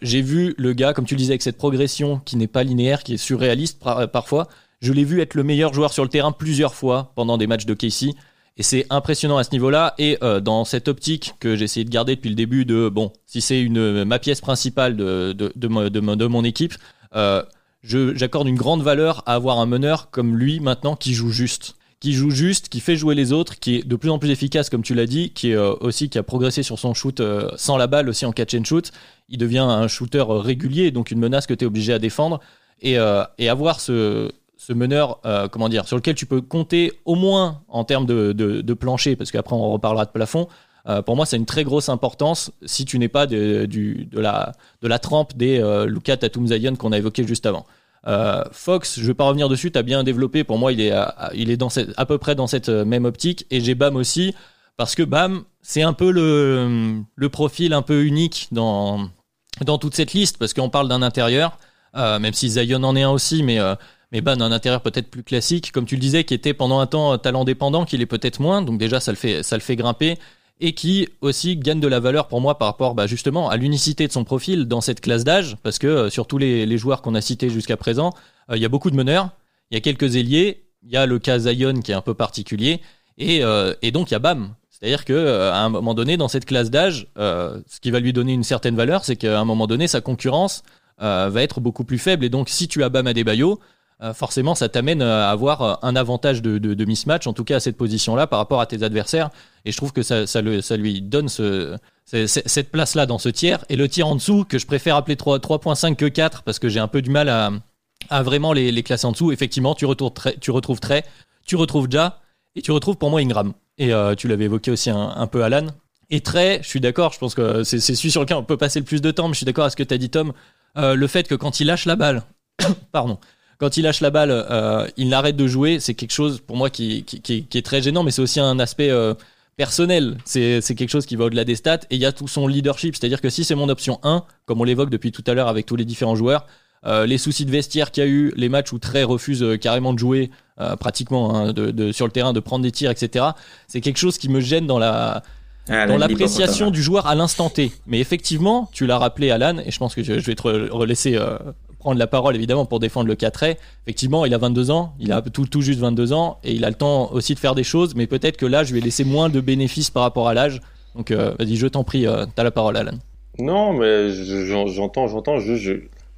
j'ai vu le gars, comme tu le disais, avec cette progression qui n'est pas linéaire, qui est surréaliste parfois. Je l'ai vu être le meilleur joueur sur le terrain plusieurs fois pendant des matchs de Casey. Et c'est impressionnant à ce niveau-là. Et euh, dans cette optique que j'ai essayé de garder depuis le début de, bon, si c'est une ma pièce principale de, de, de, de mon équipe, euh, j'accorde une grande valeur à avoir un meneur comme lui maintenant qui joue juste. Qui joue juste, qui fait jouer les autres, qui est de plus en plus efficace, comme tu l'as dit, qui est euh, aussi qui a progressé sur son shoot sans la balle, aussi en catch and shoot. Il devient un shooter régulier, donc une menace que tu es obligé à défendre. Et, et avoir ce, ce meneur, euh, comment dire, sur lequel tu peux compter au moins en termes de, plancher, parce qu'après on reparlera de plafond. Euh, pour moi, c'est une très grosse importance si tu n'es pas de, la, trempe des euh, Tatum Zion qu'on a évoqué juste avant. Fox, je ne vais pas revenir dessus, tu as bien développé. Pour moi, il est, à, dans à peu près dans cette même optique. Et j'ai Bam aussi, parce que Bam, c'est un peu le, profil un peu unique dans, dans toute cette liste, parce qu'on parle d'un intérieur, même si Zion en est un aussi, mais mais ben un intérieur peut-être plus classique, comme tu le disais, qui était pendant un temps talent dépendant, qu'il est peut-être moins, donc déjà ça le fait, ça le fait grimper, et qui aussi gagne de la valeur pour moi par rapport bah, justement à l'unicité de son profil dans cette classe d'âge, parce que euh, sur tous les, joueurs qu'on a cités jusqu'à présent, euh, il y a beaucoup de meneurs, il y a quelques ailiers, il y a le cas Zion qui est un peu particulier, et, euh, et donc il y a Bam. C'est-à-dire que à un moment donné, dans cette classe d'âge, ce qui va lui donner une certaine valeur, c'est qu'à un moment donné, sa concurrence va être beaucoup plus faible. Et donc, si tu as Bam à des euh, forcément, ça t'amène à avoir euh, un avantage de, mismatch, en tout cas à cette position-là, par rapport à tes adversaires. Et je trouve que ça, lui donne cette place-là dans ce tiers. Et le tiers en dessous, que je préfère appeler 3.5 que 4, parce que j'ai un peu du mal à, vraiment les, classer en dessous. Effectivement, tu, retrouves très, tu retrouves Ja, et tu retrouves pour moi Ingram. Et euh, tu l'avais évoqué aussi un, peu, Alan. Et Trey, je suis d'accord, je pense que c'est celui sur lequel on peut passer le plus de temps, mais je suis d'accord avec ce que tu as dit, Tom. le fait que quand il lâche la balle, pardon, quand il lâche la balle, euh, il n'arrête de jouer. C'est quelque chose pour moi qui, qui, est très gênant, mais c'est aussi un aspect euh, personnel. C'est quelque chose qui va au-delà des stats. Et il y a tout son leadership. C'est-à-dire que si c'est mon option 1, comme on l'évoque depuis tout à l'heure avec tous les différents joueurs, euh, les soucis de vestiaire qu'il y a eu, les matchs où Trey refuse carrément de jouer pratiquement hein, de, sur le terrain, de prendre des tirs, etc. C'est quelque chose qui me gêne dans la ah, dans l'appréciation du joueur à l'instant T. Mais effectivement, tu l'as rappelé Alan, et je pense que je, vais te relaisser prendre la parole évidemment pour défendre le 4 Effectivement, il a 22 ans, il a tout, tout juste 22 ans et il a le temps aussi de faire des choses, mais peut-être que là, je vais laisser moins de bénéfices par rapport à l'âge. Donc, euh, vas-y, je t'en prie, euh, t'as la parole, Alan. Non, mais j'entends, j'entends.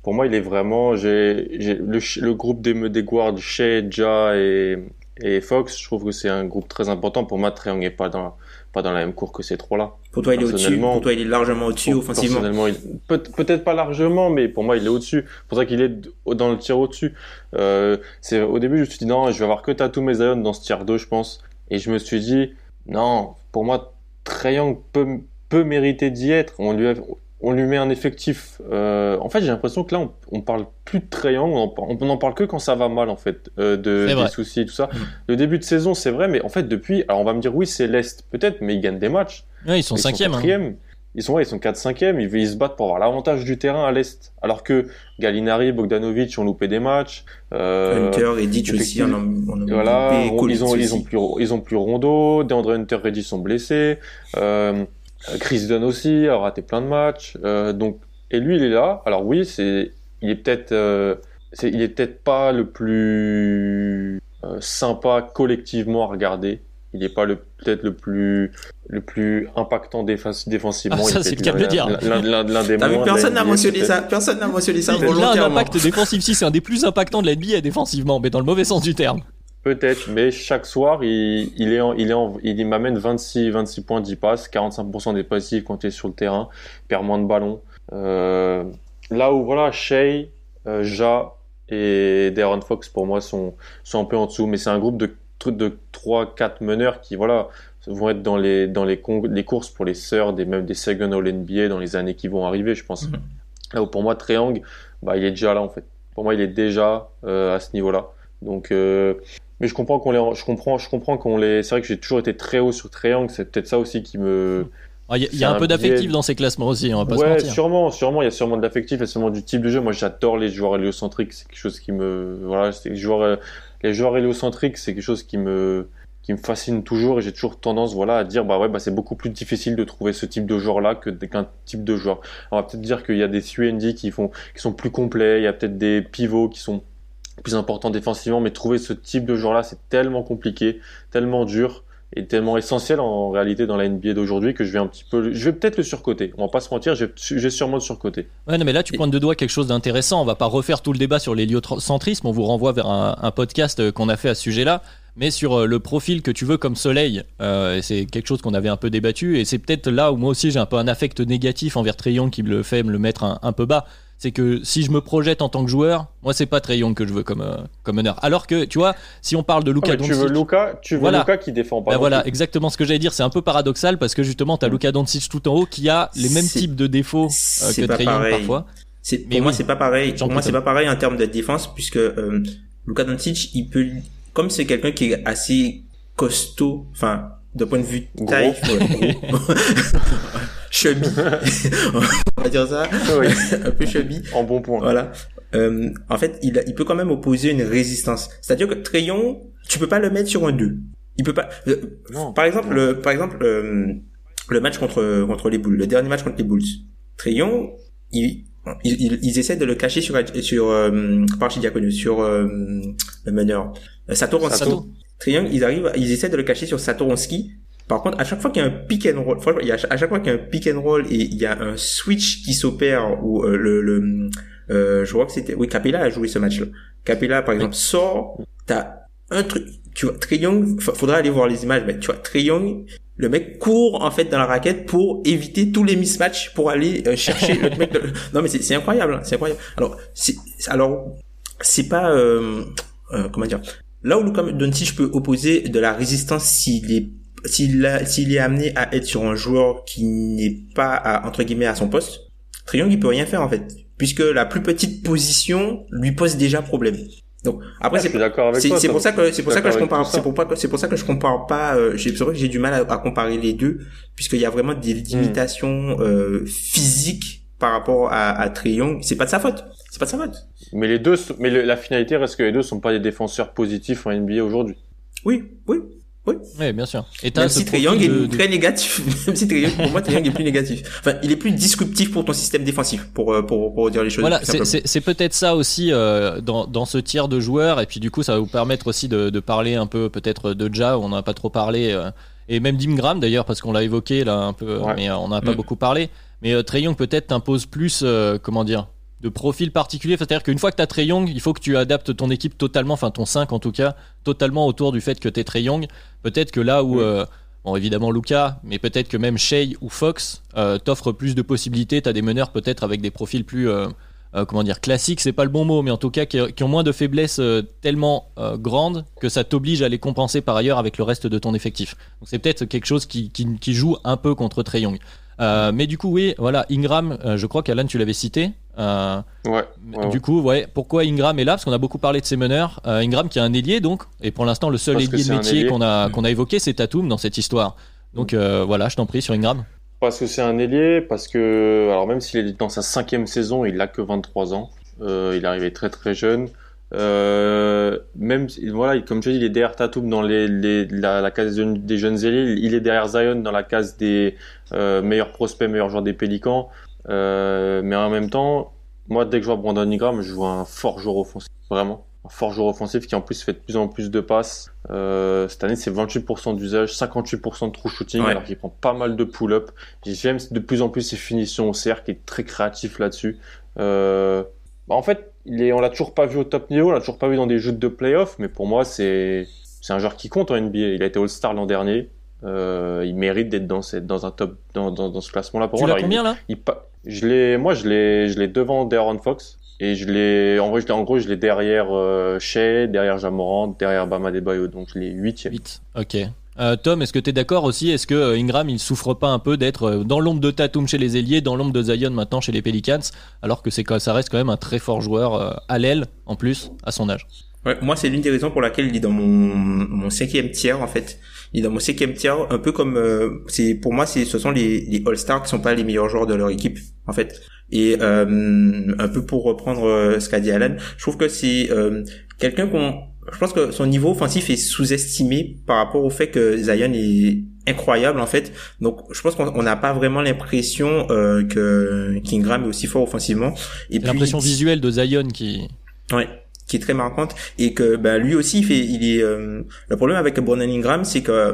pour moi, il est vraiment. Le, le, groupe des, des guards, Shea, Ja et, et Fox, je trouve que c'est un groupe très important. Pour moi, Triangle n'est pas dans, pas dans la même cour que ces trois-là. Pour toi, il est au-dessus. Pour toi, il est largement au-dessus offensivement. Personnellement, peut, peut-être pas largement, mais pour moi, il est au-dessus. pour ça qu'il est dans le tir au-dessus. Euh, c'est au début, je me suis dit non, je vais avoir que Tatum et Zion dans ce tiers 2, je pense. Et je me suis dit non, pour moi, Trae peut, peut mériter d'y être. On lui on lui met un effectif. Euh, en fait, j'ai l'impression que là, on, on parle plus de Trayon, on n'en parle que quand ça va mal, en fait, euh, de, des soucis, tout ça. Mm. Le début de saison, c'est vrai, mais en fait, depuis, alors on va me dire, oui, c'est l'Est, peut-être, mais ils gagnent des matchs. Ouais, ils sont cinquième. Hein. Ils sont, ouais, ils sont 4 5 ils, ils se battent pour avoir l'avantage du terrain à l'Est. Alors que Gallinari, Bogdanovic ont loupé des matchs. Euh, Hunter et Ditch aussi, on a, voilà, ils ont, ils ont plus, ils ont plus Rondo, DeAndre Hunter et sont blessés. Euh, Chris Dunn aussi a raté plein de matchs. Euh, donc, et lui, il est là. Alors oui, c'est, il est peut-être, euh, c'est, il est peut-être pas le plus euh, sympa collectivement à regarder. Il n'est pas le peut-être le plus le plus impactant défensivement. Ah, ça c'est le cas de le dire. L'un des moins. Personne n'a mentionné ça. Personne n'a mentionné ça volontairement. Là, un impact défensif, si c'est un des plus impactants de la NBA défensivement, mais dans le mauvais sens du terme. Peut-être, mais chaque soir, il, il est, il est, il m'amène 26, 26 points, 10 passes, 45% des passifs quand il est sur le terrain, perd moins de ballons. Euh, là où voilà, Shea, euh, Ja et Darren Fox pour moi sont, sont un peu en dessous, mais c'est un groupe de, de 3-4 meneurs qui voilà vont être dans les, dans les, les courses pour les sœurs des même des second All NBA dans les années qui vont arriver, je pense. Mhm. Là où pour moi, Triangle, bah, il est déjà là en fait. Pour moi, il est déjà euh, à ce niveau-là. Donc, euh, mais je comprends qu'on les, je comprends, je comprends qu'on les. C'est vrai que j'ai toujours été très haut sur Triangle. C'est peut-être ça aussi qui me. Il y, a un, peu d'affectif dans ces classements aussi, on va pas ouais, se mentir. sûrement, sûrement, il y a sûrement de l'affectif et sûrement du type de jeu. Moi, j'adore les joueurs héliocentriques. C'est quelque chose qui me, voilà, c'est les joueurs, les joueurs héliocentriques, c'est quelque chose qui me, qui me fascine toujours et j'ai toujours tendance, voilà, à dire, bah ouais, bah c'est beaucoup plus difficile de trouver ce type de joueur-là que qu'un type de joueur. On va peut-être dire qu'il y a des UND qui font, qui sont plus complets. Il y a peut-être des pivots qui sont plus important défensivement, mais trouver ce type de joueur-là, c'est tellement compliqué, tellement dur et tellement essentiel en réalité dans la NBA d'aujourd'hui que je vais un petit peu, je vais peut-être le surcoter. On va pas se mentir, je vais sûrement le surcoter. Ouais, non, mais là tu pointes de doigt quelque chose d'intéressant. On va pas refaire tout le débat sur l'héliocentrisme. On vous renvoie vers un, podcast euh, qu'on a fait à ce sujet-là. Mais sur euh, le profil que tu veux comme soleil, euh, c'est quelque chose qu'on avait un peu débattu et c'est peut-être là où moi aussi j'ai un peu un affect négatif envers Trayon qui me le fait me le mettre un peu bas c'est que si je me projette en tant que joueur, moi c'est pas Trey Young que je veux comme euh, comme meneur. Alors que tu vois, si on parle de Luka Doncic, tu veux Luka, tu veux Luka qui défend pas. Ben voilà, exactement ce que j'allais dire. C'est un peu paradoxal parce que justement t'as as. Luka Doncic tout en haut qui a les mêmes types de défauts euh, que Trey Young parfois. Pour moi c'est pas pareil. Pour moi c'est pas pareil en termes de défense puisque euh, Luka Doncic il peut comme c'est quelqu'un qui est assez costaud, enfin d'un point de vue taille, chubby, on va dire ça, un peu chubby. En bon point. Voilà. Euh, en fait, il, il peut quand même opposer une résistance. C'est-à-dire que Trayon, tu peux pas le mettre sur un 2. Il peut pas. Euh, non, par exemple, Le, par exemple, euh, le match contre contre les Bulls, le dernier match contre les Bulls. Trayon, il, ils, ils, essaient de le cacher sur sur euh, par sur euh, le meneur Satoru Sato. Triangle, ils arrivent, ils essaient de le cacher sur Satoronski. Par contre, à chaque fois qu'il y a un pick and roll, il y a, à chaque fois qu'il y a un pick and roll et il y a un switch qui s'opère ou euh, le, le euh, je crois que c'était, oui, Capella a joué ce match-là. Capella, par exemple, sort, t'as un truc, tu vois, Triangle, faudra aller voir les images, mais tu vois, Triangle, le mec court en fait dans la raquette pour éviter tous les mismatchs pour aller euh, chercher le mec. Non mais c'est incroyable, hein, c'est incroyable. Alors c'est alors c'est pas euh, euh, comment dire? Là où Luka Doncic peut opposer de la résistance s'il est s'il s'il est amené à être sur un joueur qui n'est pas à, entre guillemets à son poste, Triangle il peut rien faire en fait puisque la plus petite position lui pose déjà problème. Donc après c'est c'est pour ça que c'est pour ça que je compare c'est pour pas c'est pour ça que je compare pas euh, c'est vrai que j'ai du mal à, comparer les deux puisqu'il y a vraiment des limitations euh, physiques par rapport à, à Triangle, c'est pas de sa faute. C'est pas de sa faute. Mais les deux, mais la finalité reste que les deux sont pas des défenseurs positifs en NBA aujourd'hui. Oui, oui, oui. Oui, bien sûr. Et même si Triangle est très négatif, même si Triangle, pour moi, Triangle est plus négatif. Enfin, il est plus disruptif pour ton système défensif, pour euh, pour, pour dire les choses. Voilà, c'est peut-être ça aussi euh, dans dans ce tiers de joueurs, et puis du coup, ça va vous permettre aussi de, de parler un peu peut-être de Ja, où on n'a pas trop parlé, euh, et même d'Imgram d'ailleurs, parce qu'on l'a évoqué là un peu, mais on n'a pas mm. beaucoup parlé. Mais euh, Trey Young peut-être t'impose plus, euh, comment dire, de profil particulier. C'est-à-dire qu'une fois que tu as Trey Young, il faut que tu adaptes ton équipe totalement, enfin ton 5 en tout cas, totalement autour du fait que tu es Trey Young. Peut-être que là où, euh, bon évidemment Luca, mais peut-être que même Shea ou Fox euh, t'offrent plus de possibilités. Tu as des meneurs peut-être avec des profils plus, comment dire, classiques, c'est pas le bon mot, mais en tout cas qui, ont moins de faiblesses tellement grandes que ça t'oblige à les compenser par ailleurs avec le reste de ton effectif. Donc c'est peut-être quelque chose qui, qui, qui, joue un peu contre Trey Young. Euh, mais du coup, oui, voilà, Ingram, euh, je crois qu'Alan, tu l'avais cité. Euh, Ouais. ouais, ouais. Du coup, ouais, pourquoi Ingram est là? Parce qu'on a beaucoup parlé de ses meneurs. Euh, Ingram qui est un ailier, donc, et pour l'instant, le seul ailier de métier ailier. qu'on a, Mm. qu'on a évoqué, c'est Tatum dans cette histoire. Donc euh, voilà, je t'en prie sur Ingram. Parce que c'est un ailier, parce que, alors même s'il est dans sa cinquième saison, il a que 23 ans. Euh, il est arrivé très très jeune. Euh, même, si- voilà, comme je dis, il est derrière Tatum dans les, les, la, la case de- des jeunes ailiers. Il est derrière Zion dans la case des euh, meilleurs prospects, meilleurs joueurs des Pélicans. Euh, mais en même temps, moi, dès que je vois Brandon Ingram, je vois un fort joueur offensif. Vraiment. Un fort joueur offensif qui en plus fait de plus en plus de passes. Euh, cette année, c'est 28% d'usage, 58% de true shooting, Ouais. alors qu'il prend pas mal de pull-up. J'aime de plus en plus ses finitions au cercle, il est très créatif là-dessus. Euh, bah, en fait, il est, on l'a toujours pas vu au top niveau, on l'a toujours pas vu dans des jeux de playoff, mais pour moi, c'est, c'est un joueur qui compte en NBA. Il a été All-Star l'an dernier. Euh, il mérite d'être dans, cette, dans un top, dans, dans, dans ce classement-là. Pour Tu moi, l'as Alors, il- combien là? il je l'ai, moi, je l'ai, je l'ai devant De'Aaron Fox. Et je l'ai, en vrai, je l'ai, en gros, je l'ai derrière euh, Shea, derrière Jamorant, derrière Bama Debayo. Donc, je l'ai huitième. 8. Ok. Euh, Tom, est-ce que tu es d'accord aussi? Est-ce que euh, Ingram, il souffre pas un peu d'être dans l'ombre de Tatum chez les ailiers, dans l'ombre de Zion maintenant chez les Pelicans, alors que c'est ça reste quand même un très fort joueur à l'aile, en plus, à son âge Ouais, moi, c'est l'une des raisons pour laquelle il est dans mon, mon cinquième tiers, en fait. Il est dans mon cinquième tiers, un peu comme, euh, c'est, pour moi, c'est, ce sont les, les All-Stars qui sont pas les meilleurs joueurs de leur équipe, en fait. Et, euh, un peu pour reprendre euh, ce qu'a dit Alan, je trouve que c'est, euh, quelqu'un qu'on, je pense que son niveau offensif est sous-estimé par rapport au fait que Zion est incroyable, en fait. Donc, je pense qu'on on n'a pas vraiment l'impression, euh, que Kingram est aussi fort offensivement. Et l'impression visuelle de Zion qui. Ouais, qui est très marquante et que bah lui aussi il fait il est euh, le problème avec Brandon Ingram c'est que euh,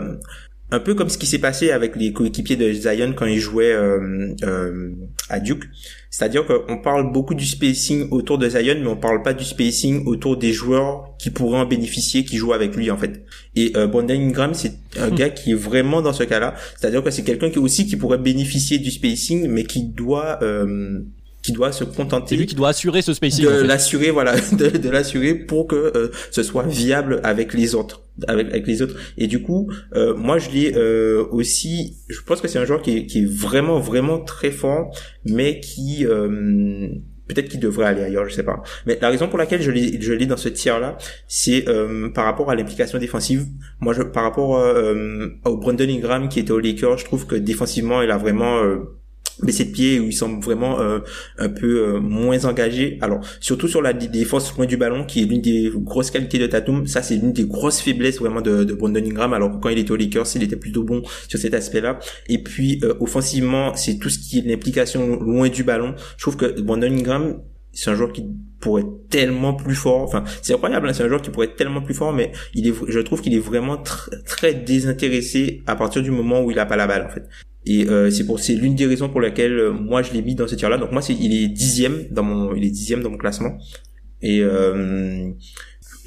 un peu comme ce qui s'est passé avec les coéquipiers de Zion quand il jouait euh, euh, à Duke, c'est-à-dire qu'on parle beaucoup du spacing autour de Zion, mais on parle pas du spacing autour des joueurs qui pourraient en bénéficier, qui jouent avec lui en fait. Et euh, Brandon Ingram, c'est un gars qui est vraiment dans ce cas-là, c'est-à-dire que c'est quelqu'un qui aussi qui pourrait bénéficier du spacing, mais qui doit euh, qui doit se contenter lui qui doit assurer ce spacing. de en fait. l'assurer voilà de, de l'assurer pour que euh, ce soit viable avec les autres avec, avec les autres et du coup euh, moi je l'ai euh, aussi je pense que c'est un joueur qui est, qui est vraiment vraiment très fort mais qui euh, peut-être qu'il devrait aller ailleurs je sais pas mais la raison pour laquelle je l'ai je l'ai dans ce tiers là c'est euh, par rapport à l'implication défensive moi je par rapport euh, au Brandon Ingram qui était au Lakers je trouve que défensivement il a vraiment euh, baissé de pied où il semble vraiment euh, un peu euh, moins engagé. Alors surtout sur la dé- défense loin du ballon qui est l'une des grosses qualités de Tatum. Ça c'est l'une des grosses faiblesses vraiment de, de Brandon Ingram. Alors quand il était aux Lakers, il était plutôt bon sur cet aspect-là. Et puis euh, offensivement, c'est tout ce qui est l'implication loin du ballon. Je trouve que Brandon Ingram c'est un joueur qui pourrait être tellement plus fort. Enfin, c'est incroyable, hein, c'est un joueur qui pourrait être tellement plus fort, mais il est, je trouve qu'il est vraiment tr- très désintéressé à partir du moment où il a pas la balle, en fait. Et euh, c'est pour c'est l'une des raisons pour laquelle euh, moi je l'ai mis dans ce tir-là. Donc moi c'est il est dixième dans mon il est dixième dans mon classement. Et, euh,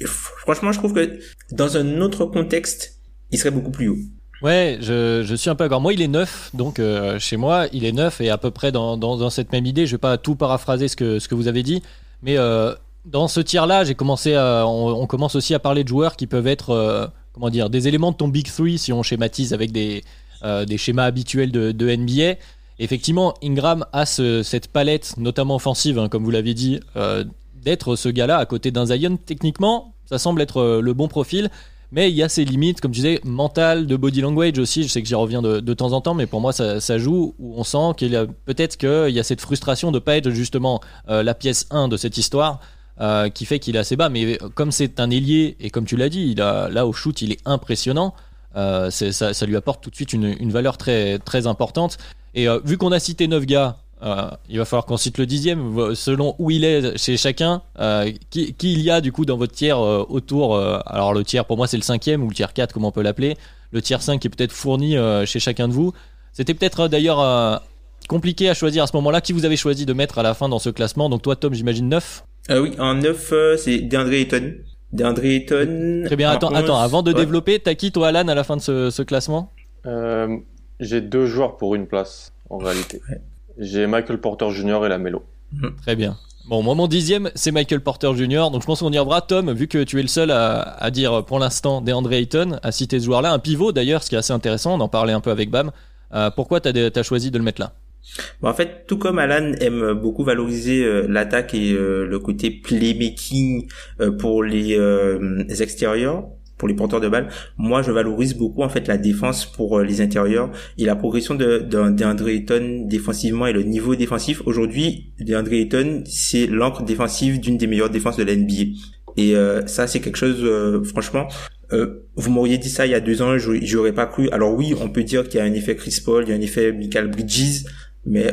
franchement je trouve que dans un autre contexte il serait beaucoup plus haut. Ouais, je, je suis un peu d'accord. Moi, il est neuf, donc euh, chez moi, il est neuf et à peu près dans, dans, dans cette même idée. Je vais pas tout paraphraser ce que, ce que vous avez dit, mais euh, dans ce tir-là, j'ai commencé à, on, on commence aussi à parler de joueurs qui peuvent être, euh, comment dire, des éléments de ton Big Three si on schématise avec des, des schémas habituels de, NBA. Effectivement, Ingram a ce- cette palette, notamment offensive, hein, comme vous l'avez dit, euh, d'être ce gars-là à côté d'un Zion. Techniquement, ça semble être euh, le bon profil. Mais il y a ses limites, comme tu disais, mentales, de body language aussi. Je sais que j'y reviens de, temps en temps, mais pour moi, ça, joue où on sent qu'il y a peut-être qu'il y a cette frustration de pas être justement euh, la pièce 1 de cette histoire. euh, qui fait qu'il est assez bas, mais comme c'est un ailier et comme tu l'as dit, il a, là au shoot il est impressionnant. Euh, ça, lui apporte tout de suite une, valeur très très importante. Et euh, vu qu'on a cité 9 gars, euh, il va falloir qu'on cite le dixième, selon où il est chez chacun. qui, il y a du coup dans votre tiers autour Alors le tiers pour moi c'est le cinquième ou le tiers 4 comme on peut l'appeler. Le tiers 5 qui est peut-être fourni chez chacun de vous. C'était peut-être d'ailleurs compliqué à choisir à ce moment-là. Qui vous avez choisi de mettre à la fin dans ce classement? Donc toi Tom j'imagine 9 Euh, oui en neuf euh, c'est DeAndre Ayton. DeAndre Ayton. Très bien, en attends, attends, avant de ouais. développer, t'as qui toi Alan à la fin de ce, ce classement? Euh, j'ai deux joueurs pour une place, en réalité. J'ai Michael Porter Jr. et la Melo. Très bien. Bon, moi, mon dixième, c'est Michael Porter Jr. Donc, je pense qu'on y reviendra. Tom, vu que tu es le seul à, à dire pour l'instant DeAndre Ayton, à citer ce joueur-là, un pivot d'ailleurs, ce qui est assez intéressant, on en parlait un peu avec Bam. pourquoi tu as, choisi de le mettre là? En fait, tout comme Alan aime beaucoup valoriser l'attaque et le côté playmaking pour les extérieurs, pour les porteurs de balles. Moi, je valorise beaucoup en fait la défense pour euh, les intérieurs et la progression de, de, Ayton défensivement et le niveau défensif. Aujourd'hui, DeAndre Ayton, c'est l'encre défensive d'une des meilleures défenses de la NBA. Et euh, ça, c'est quelque chose, euh, franchement, vous m'auriez dit ça il y a deux ans, j'aurais pas cru. Alors oui, on peut dire qu'il y a un effet Chris Paul, il y a un effet Michael Bridges, mais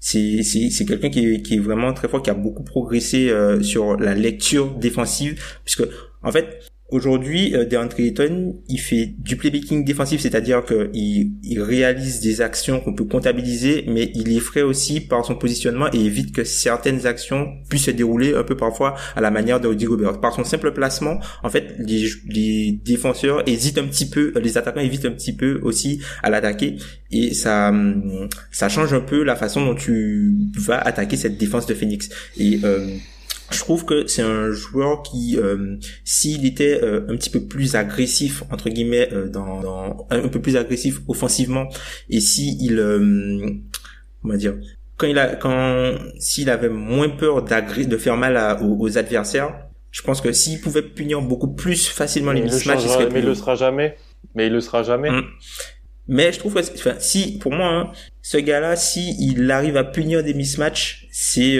c'est c'est quelqu'un qui qui est vraiment très fort, qui a beaucoup progressé sur la lecture défensive, puisque en fait, Aujourd'hui, euh, Ayton, il fait du playmaking défensif, c'est-à-dire qu'il il réalise des actions qu'on peut comptabiliser, mais il est frais aussi par son positionnement et évite que certaines actions puissent se dérouler un peu parfois à la manière de Rudy. Par son simple placement, en fait, les, les défenseurs hésitent un petit peu, les attaquants hésitent un petit peu aussi à l'attaquer et ça, ça change un peu la façon dont tu vas attaquer cette défense de Phoenix. Et euh, je trouve que c'est un joueur qui, euh, s'il était euh, un petit peu plus agressif entre guillemets, euh, dans, dans, un peu plus agressif offensivement, et si il, on va dire, quand il a, quand s'il avait moins peur de faire mal aux, adversaires, je pense que s'il pouvait punir beaucoup plus facilement les mismatchs, il serait mais il le sera jamais. Mais il le sera jamais. Hum. Mais je trouve que, enfin, si, pour moi, hein, ce gars-là, si il arrive à punir des mismatchs, c'est,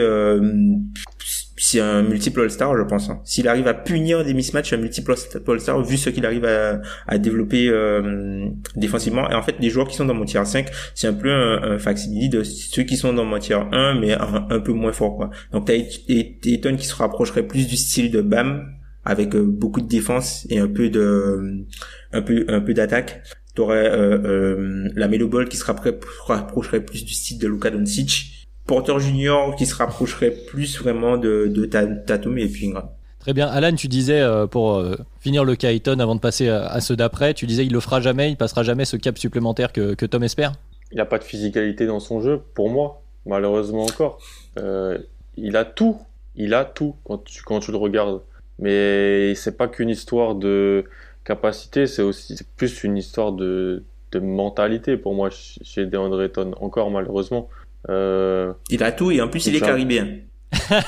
c'est un multiple All-Star, je pense. Hein. S'il arrive à punir des mismatchs, un multiple All-Star, vu ce qu'il arrive à, à développer euh, défensivement. Et en fait, les joueurs qui sont dans mon tier 5, c'est un peu un, un de ceux qui sont dans mon tier 1, mais un, peu moins fort. Quoi. Donc, t'as Ayton qui se rapprocherait plus du style de Bam, avec euh, beaucoup de défense et un peu de un peu un peu d'attaque. T'aurais euh, euh, la Melo Ball qui se rapprocherait plus du style de Luka Doncic Porter Junior qui se rapprocherait plus vraiment de, de Tatum et puis Très bien. Alan, tu disais, euh, pour euh, finir le Kaiton avant de passer à, ceux d'après, tu disais il le fera jamais, il passera jamais ce cap supplémentaire que, que Tom espère Il n'a pas de physicalité dans son jeu, pour moi, malheureusement encore. Euh, il a tout, il a tout quand tu, quand tu le regardes. Mais c'est pas qu'une histoire de capacité, c'est aussi plus une histoire de, de mentalité pour moi chez DeAndre Ayton, encore malheureusement. Euh, il a tout et en plus il est caribéen.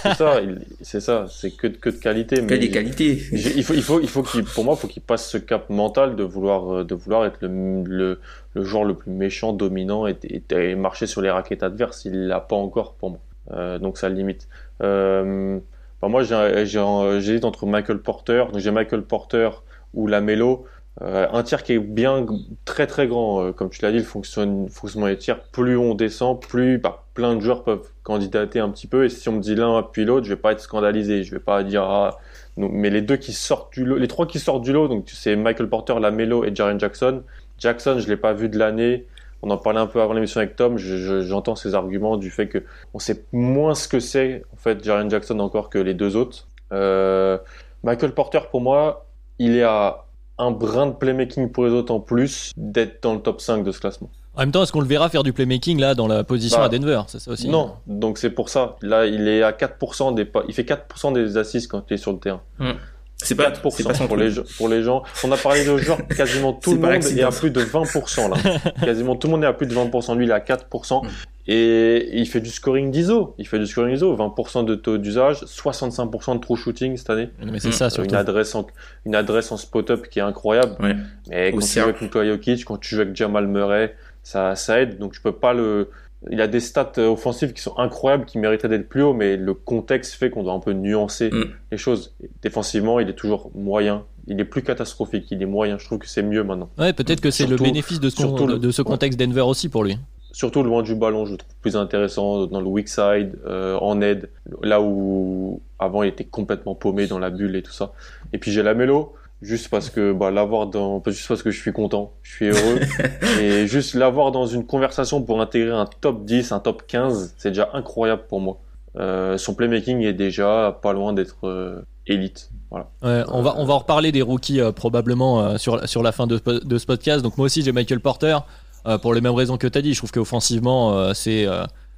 C'est ça, c'est ça, c'est que, que de qualité. Mais des qualités. Il faut, il faut, il faut qu'il, pour moi, il faut qu'il passe ce cap mental de vouloir, euh, de vouloir être le, le, le joueur le plus méchant, dominant et, et, marcher sur les raquettes adverses. Il l'a pas encore pour moi. Euh, donc ça limite. Euh, bah moi, j'hésite entre Michael Porter, donc j'ai Michael Porter ou la Melo. Euh, un tir qui est bien très très grand, euh, comme tu l'as dit, le fonctionnement des tirs, plus on descend, plus bah, plein de joueurs peuvent candidater un petit peu. Et si on me dit l'un puis l'autre, je vais pas être scandalisé, je vais pas dire ah, mais les deux qui sortent du lot, les trois qui sortent du lot, donc c'est Michael Porter, Lamelo et Jaren Jackson. Jackson, je l'ai pas vu de l'année. On en parlait un peu avant l'émission avec Tom. J'entends ces arguments du fait que on sait moins ce que c'est en fait Jaren Jackson encore que les deux autres. Euh, Michael Porter, pour moi, il est à un brin de playmaking pour les autres en plus d'être dans le top 5 de ce classement. En même temps, est-ce qu'on le verra faire du playmaking là dans la position bah, à Denver? C'est ça aussi Non, donc c'est pour ça. Là, il est à 4% des il fait 4% des assists quand il est sur le terrain. Hmm. C'est pas, pour, pour, les, pour les gens. On a parlé de joueurs, quasiment tout le monde est à plus de 20% là. quasiment tout le monde est à plus de 20%. Lui, il est à 4%. Hmm. Et il fait du scoring d'ISO. Il fait du scoring d'ISO. 20% de taux d'usage, 65% de true shooting cette année. Mais c'est ça, surtout. Une adresse en, une adresse en spot-up qui est incroyable. Ouais. Mais quand tu joues avec Nikola Jokic, quand tu joues avec Jamal Murray, ça, ça aide. Donc je peux pas le, il a des stats offensives qui sont incroyables, qui mériteraient d'être plus haut, mais le contexte fait qu'on doit un peu nuancer mm. les choses. Défensivement, il est toujours moyen. Il est plus catastrophique, il est moyen. Je trouve que c'est mieux maintenant. Ouais, peut-être que c'est le bénéfice de ce, de ce contexte Denver aussi pour lui. Surtout loin du ballon, je le trouve plus intéressant dans le weak side, euh, en aide, là où avant il était complètement paumé dans la bulle et tout ça. Et puis j'ai la mélo juste parce que bah, l'avoir dans juste parce que je suis content, je suis heureux et juste l'avoir dans une conversation pour intégrer un top 10, un top 15, c'est déjà incroyable pour moi. Euh, son playmaking est déjà pas loin d'être euh, élite. Voilà. Ouais, on va on va en reparler des rookies euh, probablement sur sur la fin de, de ce podcast. Donc moi aussi j'ai Michael Porter pour les mêmes raisons que tu as dit. Je trouve qu'offensivement c'est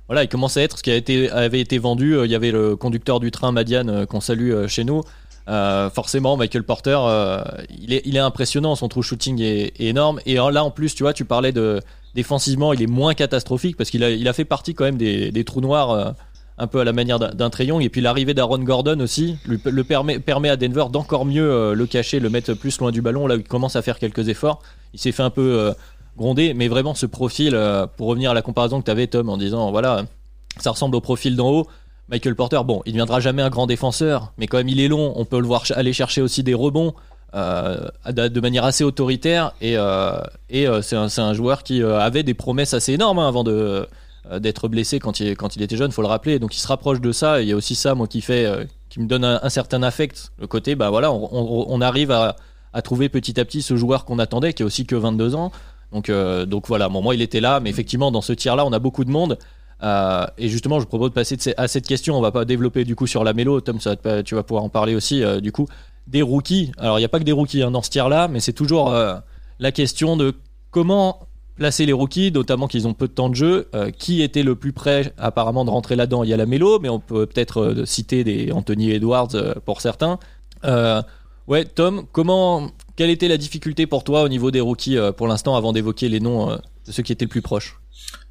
voilà, il commence à être ce qui a été, avait été vendu. Il y avait le conducteur du train Madiane qu'on salue chez nous. Euh, forcément, Michael Porter, euh, il, est, il est impressionnant, son true shooting est, énorme. Et là, en plus, tu vois, tu parlais de défensivement, il est moins catastrophique parce qu'il a, il a fait partie quand même des, des trous noirs euh, un peu à la manière d'un Trayon. Et puis l'arrivée d'Aaron Gordon aussi le permet, permet à Denver d'encore mieux euh, le cacher, le mettre plus loin du ballon. Là, où il commence à faire quelques efforts. Il s'est fait un peu euh, gronder, mais vraiment ce profil, euh, pour revenir à la comparaison que tu avais, Tom, en disant voilà, ça ressemble au profil d'en haut. Michael Porter, bon, il ne deviendra jamais un grand défenseur, mais quand même il est long, on peut le voir aller chercher aussi des rebonds euh, de manière assez autoritaire et, euh, c'est un, joueur qui avait des promesses assez énormes hein, avant de d'être blessé quand il, il était jeune, faut le rappeler. Donc il se rapproche de ça. Et il y a aussi ça, moi, qui fait, qui me donne un, certain affect. Le côté, bah voilà, on, arrive à, à trouver petit à petit ce joueur qu'on attendait, qui a aussi que 22 ans. Donc, euh, donc voilà, bon, moi il était là, mais effectivement dans ce tir là, on a beaucoup de monde. Euh, et justement, je propose de passer à cette question. On va pas développer du coup sur la mélo. Tom, tu vas pouvoir en parler aussi. euh, du coup, des rookies. Alors, il n'y a pas que des rookies hein, dans ce tir là, mais c'est toujours la question de comment placer les rookies, notamment qu'ils ont peu de temps de jeu. Qui était le plus près apparemment de rentrer là-dedans? Il y a la mélo, mais on peut peut-être citer des Anthony Edwards pour certains. Ouais, Tom, comment, quelle était la difficulté pour toi au niveau des rookies euh, pour l'instant avant d'évoquer les noms euh, de ceux qui étaient le plus proches?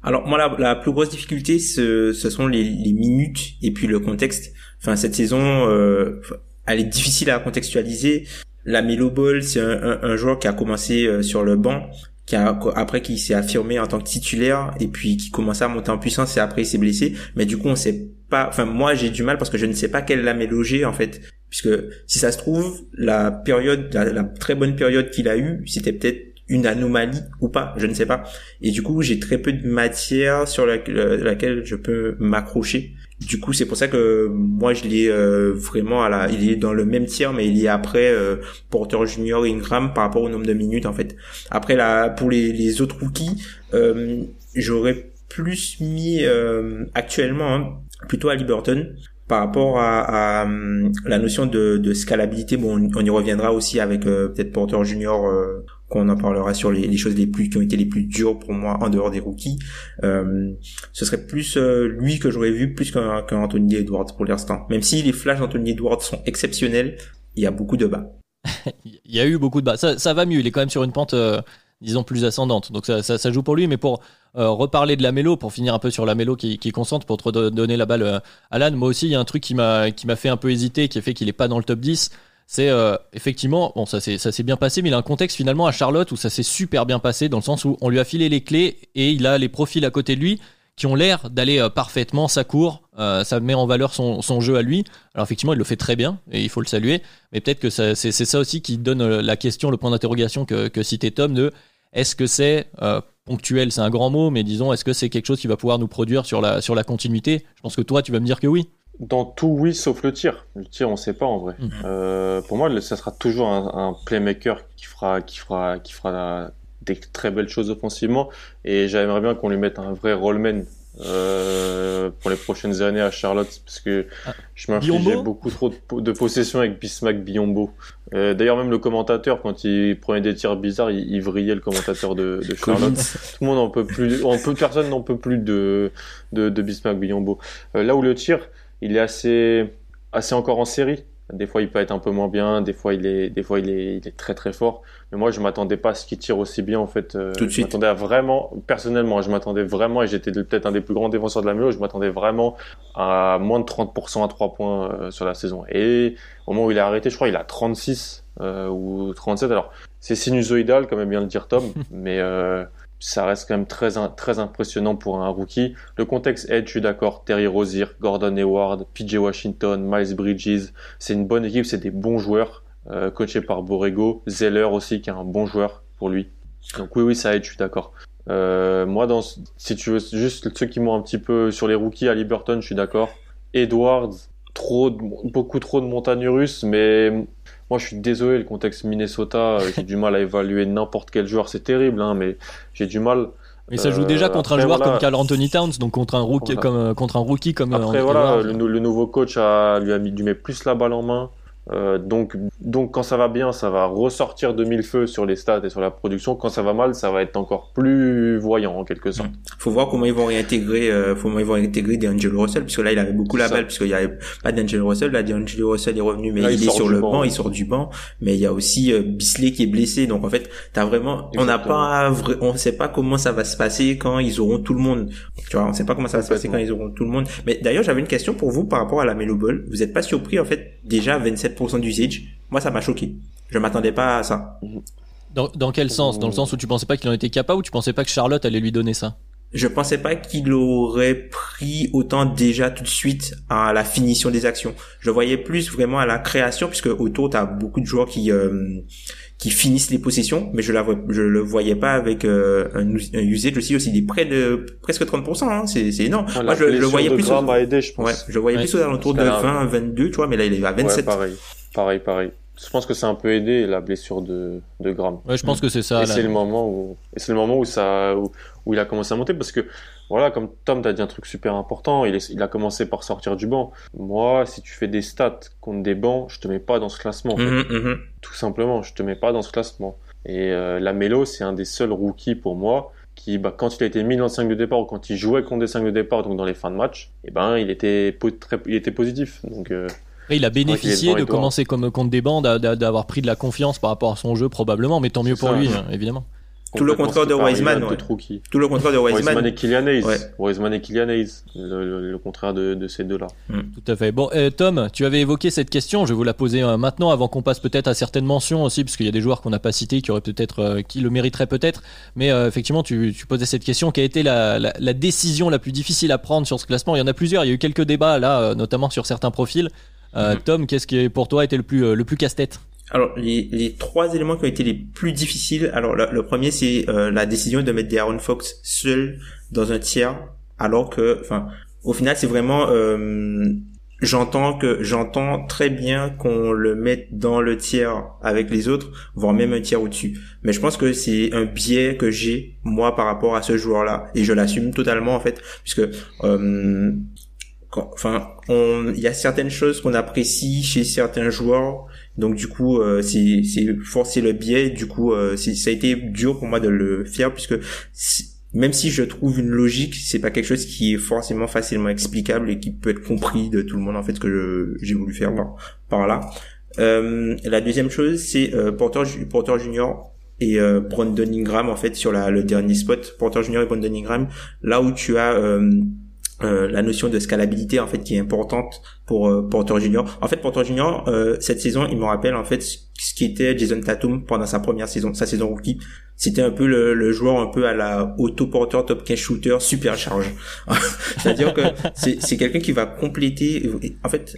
Alors moi la, la plus grosse difficulté ce, ce sont les, les minutes et puis le contexte. Enfin cette saison euh, elle est difficile à contextualiser. La Melo Ball c'est un, un, un joueur qui a commencé sur le banc, qui a après qui s'est affirmé en tant que titulaire et puis qui commençait à monter en puissance et après il s'est blessé. Mais du coup on sait pas. Enfin moi j'ai du mal parce que je ne sais pas quelle lame est en fait. Puisque si ça se trouve la période la, la très bonne période qu'il a eue c'était peut-être une anomalie ou pas, je ne sais pas. Et du coup, j'ai très peu de matière sur la- la- laquelle je peux m'accrocher. Du coup, c'est pour ça que moi, je l'ai euh, vraiment à la, il est dans le même tiers, mais il est après euh, Porter Junior Ingram par rapport au nombre de minutes en fait. Après, là, pour les, les autres rookies, euh, j'aurais plus mis euh, actuellement hein, plutôt à Liberton par rapport à, à, la notion de, de scalabilité. Bon, on, y reviendra aussi avec euh, peut-être Porter Junior. euh, qu'on en parlera sur les, les choses les plus qui ont été les plus dures pour moi en dehors des rookies. Euh, ce serait plus euh, lui que j'aurais vu plus qu'un qu'un Anthony Edwards pour l'instant. Même si les flashs d'Anthony Edwards sont exceptionnels, il y a beaucoup de bas. Il y a eu beaucoup de bas. Ça, ça va mieux. Il est quand même sur une pente, euh, disons, plus ascendante. Donc ça, ça, ça joue pour lui. Mais pour euh, reparler de la mélo, pour finir un peu sur la mélo qui, qui concentre, pour te do- donner la balle euh, Alan, moi aussi, il y a un truc qui m'a qui m'a fait un peu hésiter, qui a fait qu'il est pas dans le top 10. C'est euh, effectivement, bon, ça s'est ça s'est bien passé, mais il a un contexte finalement à Charlotte où ça s'est super bien passé, dans le sens où on lui a filé les clés et il a les profils à côté de lui qui ont l'air d'aller euh, parfaitement, ça court, euh, ça met en valeur son, son jeu à lui. Alors effectivement, il le fait très bien et il faut le saluer, mais peut-être que c'est ça aussi qui donne la question, le point d'interrogation que, que citait Tom de est-ce que c'est euh, ponctuel, c'est un grand mot, mais disons, est-ce que c'est quelque chose qui va pouvoir nous produire sur la, sur la continuité? Je pense que toi, tu vas me dire que oui. Dans tout, oui, sauf le tir. Le tir, on sait pas en vrai. Mhm. Euh, pour moi, ça sera toujours un, un playmaker qui fera, qui fera, qui fera des très belles choses offensivement. Et j'aimerais bien qu'on lui mette un vrai rollman euh, pour les prochaines années à Charlotte, parce que Ah, je m'infligeais beaucoup trop de, po- de possessions avec Bismack Biombo. Euh, D'ailleurs, même le commentateur, quand il prenait des tirs bizarres, il, il vrillait le commentateur de, de Charlotte. Tout le monde en peut plus, on peut, personne n'en peut plus de, de, de Bismack Biombo. Euh, là où le tir, il est assez, assez encore en série. Des fois, il peut être un peu moins bien. Des fois, il est, des fois, il est, il est très très fort. Mais moi, je m'attendais pas à ce qu'il tire aussi bien en fait. Euh, Tout de je suite. m'attendais à vraiment, personnellement, je m'attendais vraiment, et j'étais peut-être un des plus grands défenseurs de la Mélo. Je m'attendais vraiment à moins de 30% à 3 points euh, sur la saison. Et au moment où il a arrêté, je crois, il a 36 euh, ou 37. Alors, c'est sinusoïdal, comme aime bien le dire Tom, mais euh, ça reste quand même très, très impressionnant pour un rookie. Le contexte aide, je suis d'accord. Terry Rozier, Gordon Hayward, PJ Washington, Miles Bridges. C'est une bonne équipe, c'est des bons joueurs, euh, coachés par Borrego. Zeller aussi, qui est un bon joueur pour lui. Donc oui, oui, ça aide, je suis d'accord. Euh, moi, dans, si tu veux, juste ceux qui m'ont un petit peu sur les rookies à Liberton, je suis d'accord. Edwards, trop, beaucoup trop de montagnes russes, mais moi, je suis désolé, le contexte Minnesota, euh, j'ai du mal à évaluer n'importe quel joueur. C'est terrible, hein, mais j'ai du mal. Mais ça joue Euh, déjà contre un joueur voilà. comme Carl Anthony Towns, donc contre un rookie, Voilà. comme, euh, contre un rookie comme euh, Après, voilà, le nouveau coach a, lui a mis, lui met plus la balle en main. Euh, donc, donc quand ça va bien, ça va ressortir de mille feux sur les stats et sur la production. Quand ça va mal, ça va être encore plus voyant en quelque sorte. Faut voir comment ils vont réintégrer, euh, comment ils vont réintégrer D'Angelo Russell, puisque là il avait beaucoup la balle, puisqu'il y avait pas D'Angelo Russell. Là D'Angelo Russell est revenu, mais il, est sur le banc, il sort du banc. Mais il y a aussi euh, Bisley qui est blessé, donc en fait, t'as vraiment, on n'a pas, on sait pas comment ça va se passer quand ils auront tout le monde. Tu vois, on sait pas comment ça va se passer quand ils auront tout le monde. Mais d'ailleurs, j'avais une question pour vous par rapport à la Melo Ball. Vous êtes pas surpris en fait déjà 27% d'usage Moi, ça m'a choqué. Je m'attendais pas à ça. Dans, dans quel sens? Dans le sens où tu pensais pas qu'il en était capable ou tu pensais pas que Charlotte allait lui donner ça? Je pensais pas qu'il aurait pris autant déjà tout de suite à la finition des actions. Je voyais plus vraiment à la création puisque autour t'as beaucoup de joueurs qui euh, qui finissent les possessions, mais je la je le voyais pas avec euh, un, un, usage aussi aussi des près de presque 30%. Hein, c'est c'est énorme. Moi je, le voyais plus. Au, aidé, je pense. Ouais, je voyais plus aux alentours de 20, 22, tu vois, mais là il est à 27. Ouais, pareil, pareil, pareil je pense que c'est un peu aidé la blessure de, de Graham. Ouais, je pense que c'est ça. Et c'est le moment où, et c'est le moment où ça, où, il a commencé à monter parce que, voilà, comme Tom t'a dit un truc super important, il, il a commencé par sortir du banc. Moi, si tu fais des stats contre des bancs, je te mets pas dans ce classement. Mhm, mhm. Tout simplement, je te mets pas dans ce classement. Et euh, la Mélo, c'est un des seuls rookies pour moi qui, bah, quand il a été mis dans le 5 de départ ou quand il jouait contre des 5 de départ, donc dans les fins de match, et eh ben, il était, très, il était positif. Donc, euh, il a bénéficié de commencer comme contre des bandes, d'avoir pris de la confiance par rapport à son jeu probablement, mais tant mieux pour lui, hein, évidemment. Tout le contraire de Wiseman. Tout le contraire de Wiseman. Wiseman et Kylian Hayes. Wiseman et Kylian Hayes. Le, contraire de, de ces deux-là. Hmm. Tout à fait. Bon, euh, Tom, tu avais évoqué cette question. Je vais vous la poser euh, maintenant avant qu'on passe peut-être à certaines mentions aussi, parce qu'il y a des joueurs qu'on n'a pas cités qui auraient peut-être, euh, qui le mériteraient peut-être. Mais effectivement, tu, tu, posais cette question. Quelle a été la, la, la, décision la plus difficile à prendre sur ce classement? Il y en a plusieurs. Il y a eu quelques débats là, notamment sur certains profils. Euh, mhm. Tom, qu'est-ce qui pour toi été le plus euh, le plus casse-tête? Alors les, les trois éléments qui ont été les plus difficiles. Alors le, premier c'est euh, la décision de mettre Darren Fox seul dans un tiers, alors que, enfin, au final c'est vraiment, j'entends que j'entends très bien qu'on le mette dans le tiers avec les autres, voire même un tiers au-dessus. Mais je pense que c'est un biais que j'ai moi par rapport à ce joueur-là et je l'assume totalement en fait, puisque enfin, il y a certaines choses qu'on apprécie chez certains joueurs. Donc du coup, euh, c'est forcer le biais. Du coup, euh, ça a été dur pour moi de le faire puisque même si je trouve une logique, c'est pas quelque chose qui est forcément facilement explicable et qui peut être compris de tout le monde en fait que j'ai voulu faire par, par là. Euh, la deuxième chose, c'est euh, Porter, Porter Junior et euh, Brandon Ingram en fait sur la, le dernier spot. Porter Junior et Brandon Ingram, là où tu as euh, euh, la notion de scalabilité en fait qui est importante pour euh, Porter Junior. En fait, Porter Junior euh, cette saison, il me rappelle en fait ce qui était Jason Tatum pendant sa première saison, sa saison rookie. C'était un peu le, joueur un peu à la auto porter top cash shooter super charge. C'est-à-dire que c'est quelqu'un qui va compléter. En fait,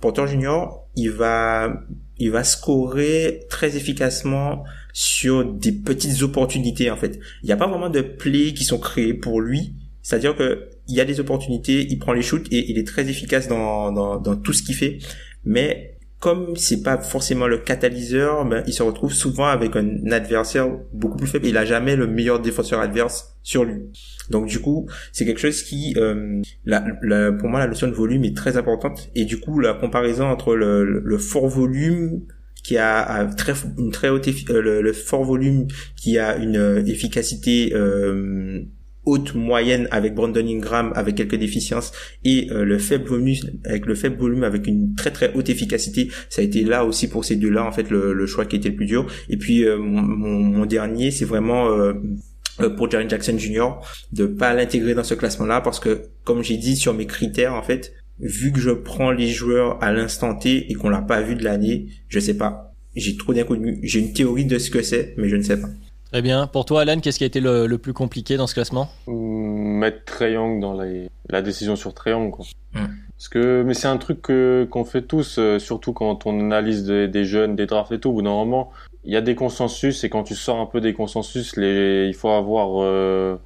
Porter Junior, il va il va scorer très efficacement sur des petites opportunités en fait. Il n'y a pas vraiment de plays qui sont créés pour lui c'est-à-dire que il y a des opportunités, il prend les shoots et il est très efficace dans, dans, dans tout ce qu'il fait. Mais comme c'est pas forcément le catalyseur, ben, il se retrouve souvent avec un adversaire beaucoup plus faible. Il a jamais le meilleur défenseur adverse sur lui. Donc du coup, c'est quelque chose qui, euh, la, la, pour moi, la notion de volume est très importante. Et du coup, la comparaison entre le, le fort volume qui a, très, une très haute, euh, le, le, fort volume qui a une euh, efficacité euh, haute moyenne avec Brandon Ingram avec quelques déficiences et euh, le faible volume avec le faible volume avec une très très haute efficacité. Ça a été là aussi pour ces deux là en fait le, choix qui était le plus dur. Et puis euh, mon, dernier c'est vraiment euh, pour Jaren Jackson Jr. de pas l'intégrer dans ce classement là parce que comme j'ai dit sur mes critères en fait vu que je prends les joueurs à l'instant T et qu'on l'a pas vu de l'année je sais pas. J'ai trop d'inconnus. J'ai une théorie de ce que c'est mais je ne sais pas Très bien. Pour toi, Alan, qu'est-ce qui a été le, plus compliqué dans ce classement Mettre Triangle dans la décision sur Triangle. Quoi. Hmm. Parce que, mais c'est un truc que qu'on fait tous, euh, surtout quand on analyse des, jeunes, des drafts et tout. Normalement, il y a des consensus et quand tu sors un peu des consensus, les, il faut avoir euh,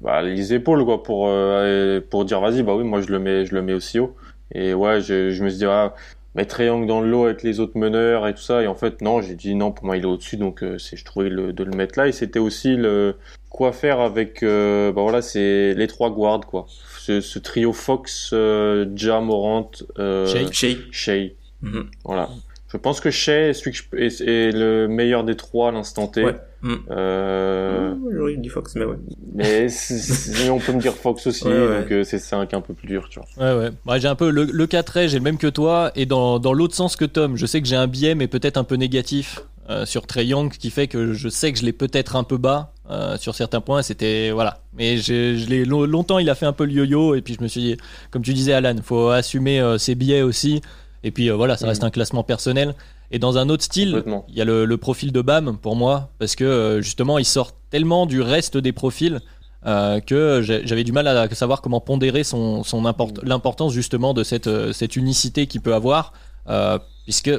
bah, les épaules quoi pour euh, pour dire vas-y bah oui moi je le mets je le mets aussi haut. Et ouais, je, je me suis dit ah, mettre triangle dans le lot avec les autres meneurs et tout ça. Et en fait, non, j'ai dit non, pour moi, il est au-dessus, donc euh, c'est, je trouvais le, de le mettre là. Et c'était aussi le quoi faire avec, euh, bah voilà, c'est les trois guards, quoi. Ce, ce trio Fox, euh, Ja, Morant, euh, Shay. Shay. Mhm. Voilà. Je pense que Shea est, celui que je- est- est le meilleur des trois à l'instant T. Ouais. Mhm. Euh, Mmh, J'aurais dit Fox, mais ouais. mais on peut me dire Fox aussi, Ouais, ouais. donc euh, c'est 5 un peu plus dur, tu vois. Ouais, ouais. Ouais, j'ai un peu le, le 4 j'ai le même que toi, et dans, dans l'autre sens que Tom, je sais que j'ai un biais, mais peut-être un peu négatif euh, sur Trey Young, qui fait que je sais que je l'ai peut-être un peu bas euh, sur certains points. C'était voilà, mais je l'ai lo- longtemps, il a fait un peu le yo-yo, et puis je me suis dit, comme tu disais, Alan, faut assumer euh, ses biais aussi. Et puis euh, voilà, ça reste un classement personnel. Et dans un autre style, il y a le, le profil de Bam pour moi, parce que euh, justement, il sort tellement du reste des profils euh, que j'avais du mal à savoir comment pondérer son, son import- l'importance justement de cette, cette unicité qu'il peut avoir, euh, puisque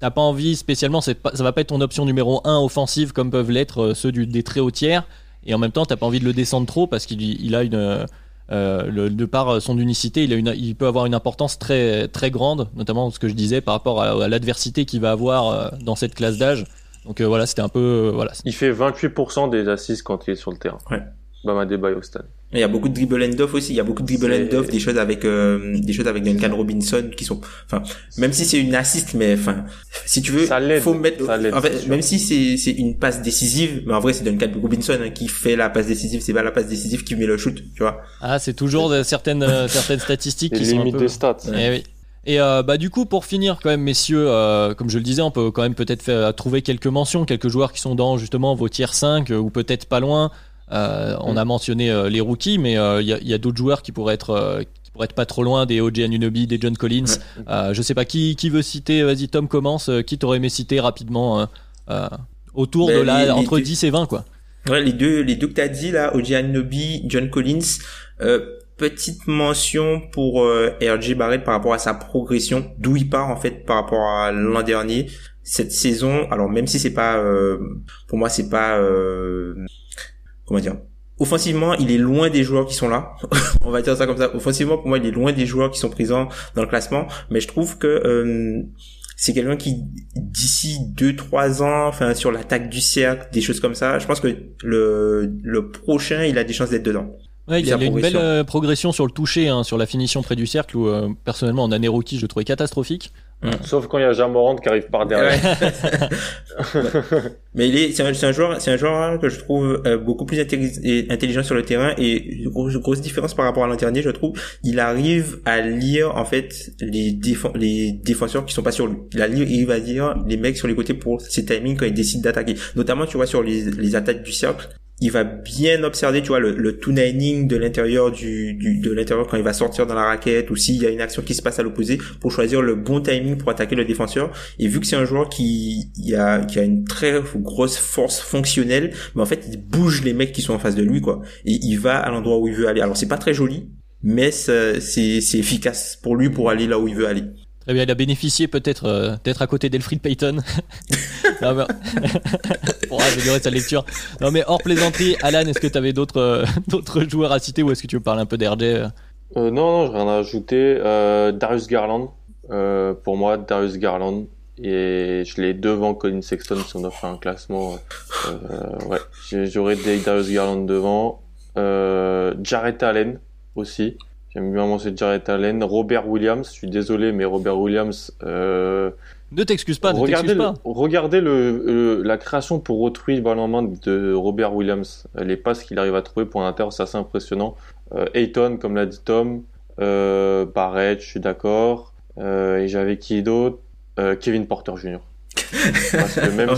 t'as pas envie spécialement, c'est pas- ça va pas être ton option numéro 1 offensive comme peuvent l'être ceux du, des très hauts tiers, et en même temps t'as pas envie de le descendre trop parce qu'il il a une euh, euh, le- de par son unicité, il, a une, il peut avoir une importance très, très grande, notamment ce que je disais par rapport à, à l'adversité qu'il va avoir euh, dans cette classe d'âge. Donc euh, voilà, c'était un peu. euh, voilà. Il fait 28% des assists quand il est sur le terrain. Ouais. Bama Debayo cette année. Il y a beaucoup de dribble and off aussi. Il y a beaucoup de dribble and off, des choses avec euh, des choses avec Duncan Robinson qui sont, enfin, même si c'est une assist, mais enfin, si tu veux, Ça faut mettre. ça en fait, même si c'est c'est une passe décisive, mais en vrai c'est Duncan Robinson hein, qui fait la passe décisive. C'est pas la passe décisive qui met le shoot, tu vois. Ah, c'est toujours de- certaines, euh, certaines statistiques qui sont un peu. des stats. Eh oui. Et euh, bah du coup pour finir quand même messieurs, euh, comme je le disais, on peut quand même peut-être faire- trouver quelques mentions, quelques joueurs qui sont dans justement vos tiers 5 euh, ou peut-être pas loin. Euh, on Mm. a mentionné euh, les rookies, mais euh, il y a, y a d'autres joueurs qui pourraient être euh, qui pourraient être pas trop loin, des OJ Anunoby, des John Collins. Euh, je sais pas qui qui veut citer. Vas-y Tom commence. Euh, Qui t'aurait aimé citer rapidement euh, euh, autour Ben, de la les- les entre deux- 10 et 20 quoi. Ouais, les deux, les deux que t'as dit là, OJ Anunoby, John Collins. Euh, petite mention pour euh, RJ Barrett par rapport à sa progression, d'où il part en fait par rapport à l'an dernier. Cette saison, alors même si c'est pas, euh, pour moi c'est pas, euh, comment dire, offensivement il est loin des joueurs qui sont là. On va dire ça comme ça. Offensivement pour moi il est loin des joueurs qui sont présents dans le classement, mais je trouve que euh, c'est quelqu'un qui d'ici deux trois ans enfin sur l'attaque du cercle des choses comme ça je pense que le le prochain il a des chances d'être dedans Ouais, il y a, Sa il y a une belle progression. euh, progression sur le toucher, hein, sur la finition près du cercle, où euh, personnellement en année rookie je le trouvais catastrophique. Sauf quand il y a Jamorant qui arrive par derrière. Ouais. mais il est c'est un, c'est un joueur c'est un joueur que je trouve euh, beaucoup plus intelligent sur le terrain et grosse, grosse différence par rapport à l'an dernier je trouve. Il arrive à lire en fait les défen- les défenseurs qui sont pas sur lui. Il arrive, il va lire les mecs sur les côtés pour ses timings quand il décide d'attaquer. Notamment tu vois sur les, les attaques du cercle il va bien observer, tu vois, le, le tuning de l'intérieur du, de l'intérieur quand il va sortir dans la raquette ou s'il y a une action qui se passe à l'opposé pour choisir le bon timing pour attaquer le défenseur. Et vu que c'est un joueur qui, a, qui a une très grosse force fonctionnelle, mais en fait, il bouge les mecs qui sont en face de lui, quoi. Et il va à l'endroit où il veut aller. Alors, c'est pas très joli, mais c'est, c'est efficace pour lui pour aller là où il veut aller. Très bien, il a bénéficié peut-être euh, d'être à côté d'Elfried Payton. non, mais... pour améliorer sa lecture. Non mais hors plaisanterie, Alan, est-ce que tu avais d'autres euh, d'autres joueurs à citer ou est-ce que tu veux parler un peu d'RJ euh non, non, j'ai rien à ajouter. Euh, Darius Garland, euh, pour moi, Darius Garland. Et je l'ai devant Colin Sexton si on fait un classement. Euh, ouais, j'aurais Darius Garland devant. Euh, Jarrett Allen aussi. J'aime bien mentionner Jarrett Allen. Robert Williams, je suis désolé, mais Robert Williams, euh, Ne t'excuse pas, ne regardez, le, pas. regardez le, le- la création pour autrui balle en main de Robert Williams. Les passes qu'il arrive à trouver pour un inter, c'est assez impressionnant. Euh, Ayton, comme l'a dit Tom, euh, Barrett, je suis d'accord. Euh, et j'avais qui d'autre? Euh, Kevin Porter Jr. Parce que même,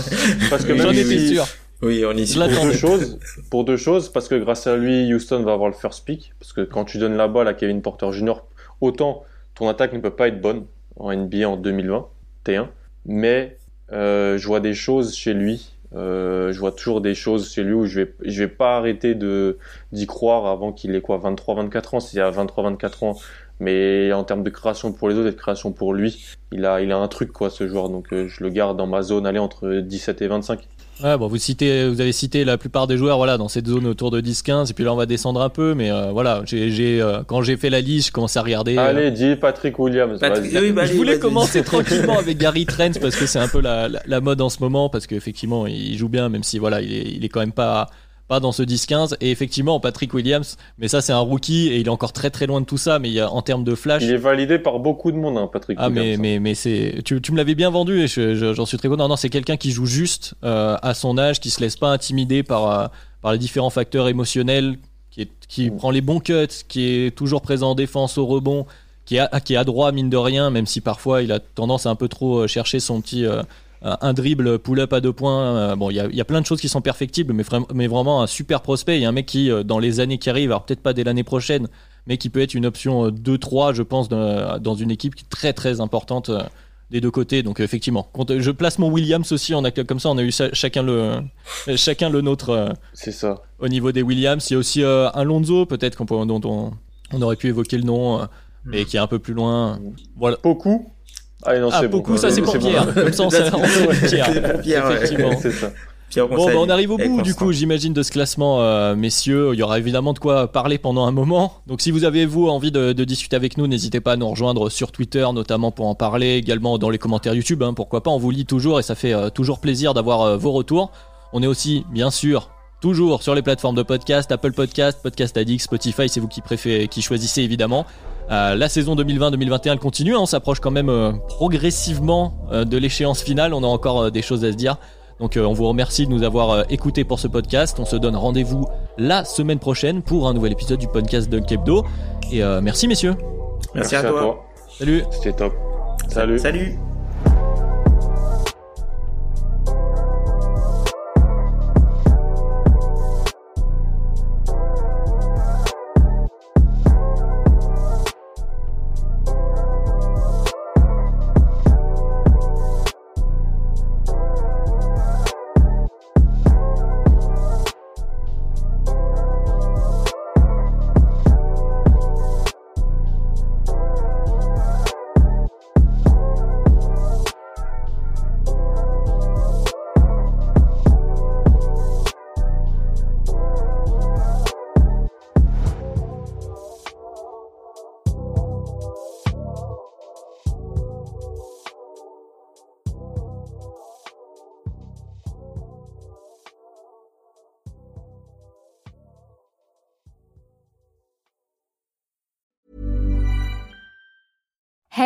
parce que J'en même étais si- sûr. Oui, on l'attends. pour deux choses, pour deux choses, parce que grâce à lui, Houston va avoir le first pick, parce que quand tu donnes la balle à Kevin Porter Jr., autant ton attaque ne peut pas être bonne en NBA en 2021, mais euh, je vois des choses chez lui, euh, je vois toujours des choses chez lui où je vais, je vais pas arrêter de d'y croire avant qu'il ait quoi, 23-24 ans, s'il a 23-24 ans, mais en termes de création pour les autres et de création pour lui, il a, il a un truc quoi ce joueur, donc euh, je le garde dans ma zone, aller entre 17 et 25. Ouais, bon, vous citez, vous avez cité la plupart des joueurs, voilà, dans cette zone autour de 10-15, et puis là on va descendre un peu, mais euh, voilà, j'ai, j'ai, euh, quand j'ai fait la liste, je commençais à regarder. euh, Allez, dis Patrick Williams. Patrick- oui, bah, je allez, voulais vas-y. commencer tranquillement avec Gary Trent parce que c'est un peu la, la, la mode en ce moment parce qu'effectivement il joue bien même si voilà il est, il est quand même pas pas dans ce 10-15. Et effectivement, Patrick Williams, mais ça c'est un rookie et il est encore très très loin de tout ça. Mais il y a, en termes de flash, Il est validé par beaucoup de monde, hein, Patrick ah mais Williams. mais mais c'est tu, tu me l'avais bien vendu et je- je- j'en suis très content. Non, non, c'est quelqu'un qui joue juste euh, à son âge, qui se laisse pas intimider par euh, par les différents facteurs émotionnels, qui est, qui Mm. prend les bons cuts, qui est toujours présent en défense au rebond, qui est à- qui est adroit mine de rien, même si parfois il a tendance à un peu trop euh, chercher son petit euh, un dribble pull-up à deux points. euh, bon, il y a, il y a plein de choses qui sont perfectibles, mais, mais vraiment un super prospect. Il y a un mec qui, euh, dans les années qui arrivent, alors peut-être pas dès l'année prochaine, mais qui peut être une option euh, 2-3, je pense, dans, une équipe qui est très très importante euh, des deux côtés. Donc euh, effectivement, quand, je place mon Williams aussi en acte comme ça. On a eu chacun le euh, chacun le nôtre euh, C'est ça. au niveau des Williams. Il y a aussi euh, un Lonzo, peut-être qu'on peut- dont on, on aurait pu évoquer le nom, euh, mais qui est un peu plus loin. Voilà. Beaucoup Ah non, Ah, c'est bon. beaucoup, ça c'est pour bon. Pierre. Comme ça, on Pierre. C'est pour Pierre. Effectivement. c'est ça. Pierre Bon, bah, on arrive au bout du coup, j'imagine, de ce classement, euh, messieurs. Il y aura évidemment de quoi parler pendant un moment. Donc, si vous avez, vous, envie de, de discuter avec nous, n'hésitez pas à nous rejoindre sur Twitter, notamment pour en parler, également dans les commentaires YouTube. hein, pourquoi pas, on vous lit toujours et ça fait euh, toujours plaisir d'avoir euh, vos retours. On est aussi, bien sûr, toujours sur les plateformes de podcast, Apple Podcast, Podcast Addict, Spotify, c'est vous qui préférez, qui choisissez évidemment. Euh, la saison 2020-2021 elle continue, hein, on s'approche quand même euh, progressivement euh, de l'échéance finale, on a encore euh, des choses à se dire. Donc euh, on vous remercie de nous avoir euh, écoutés pour ce podcast. On se donne rendez-vous la semaine prochaine pour un nouvel épisode du podcast Dunk Hebdo. Et euh, merci messieurs. Merci, à toi. Salut. C'était top. Salut. Salut.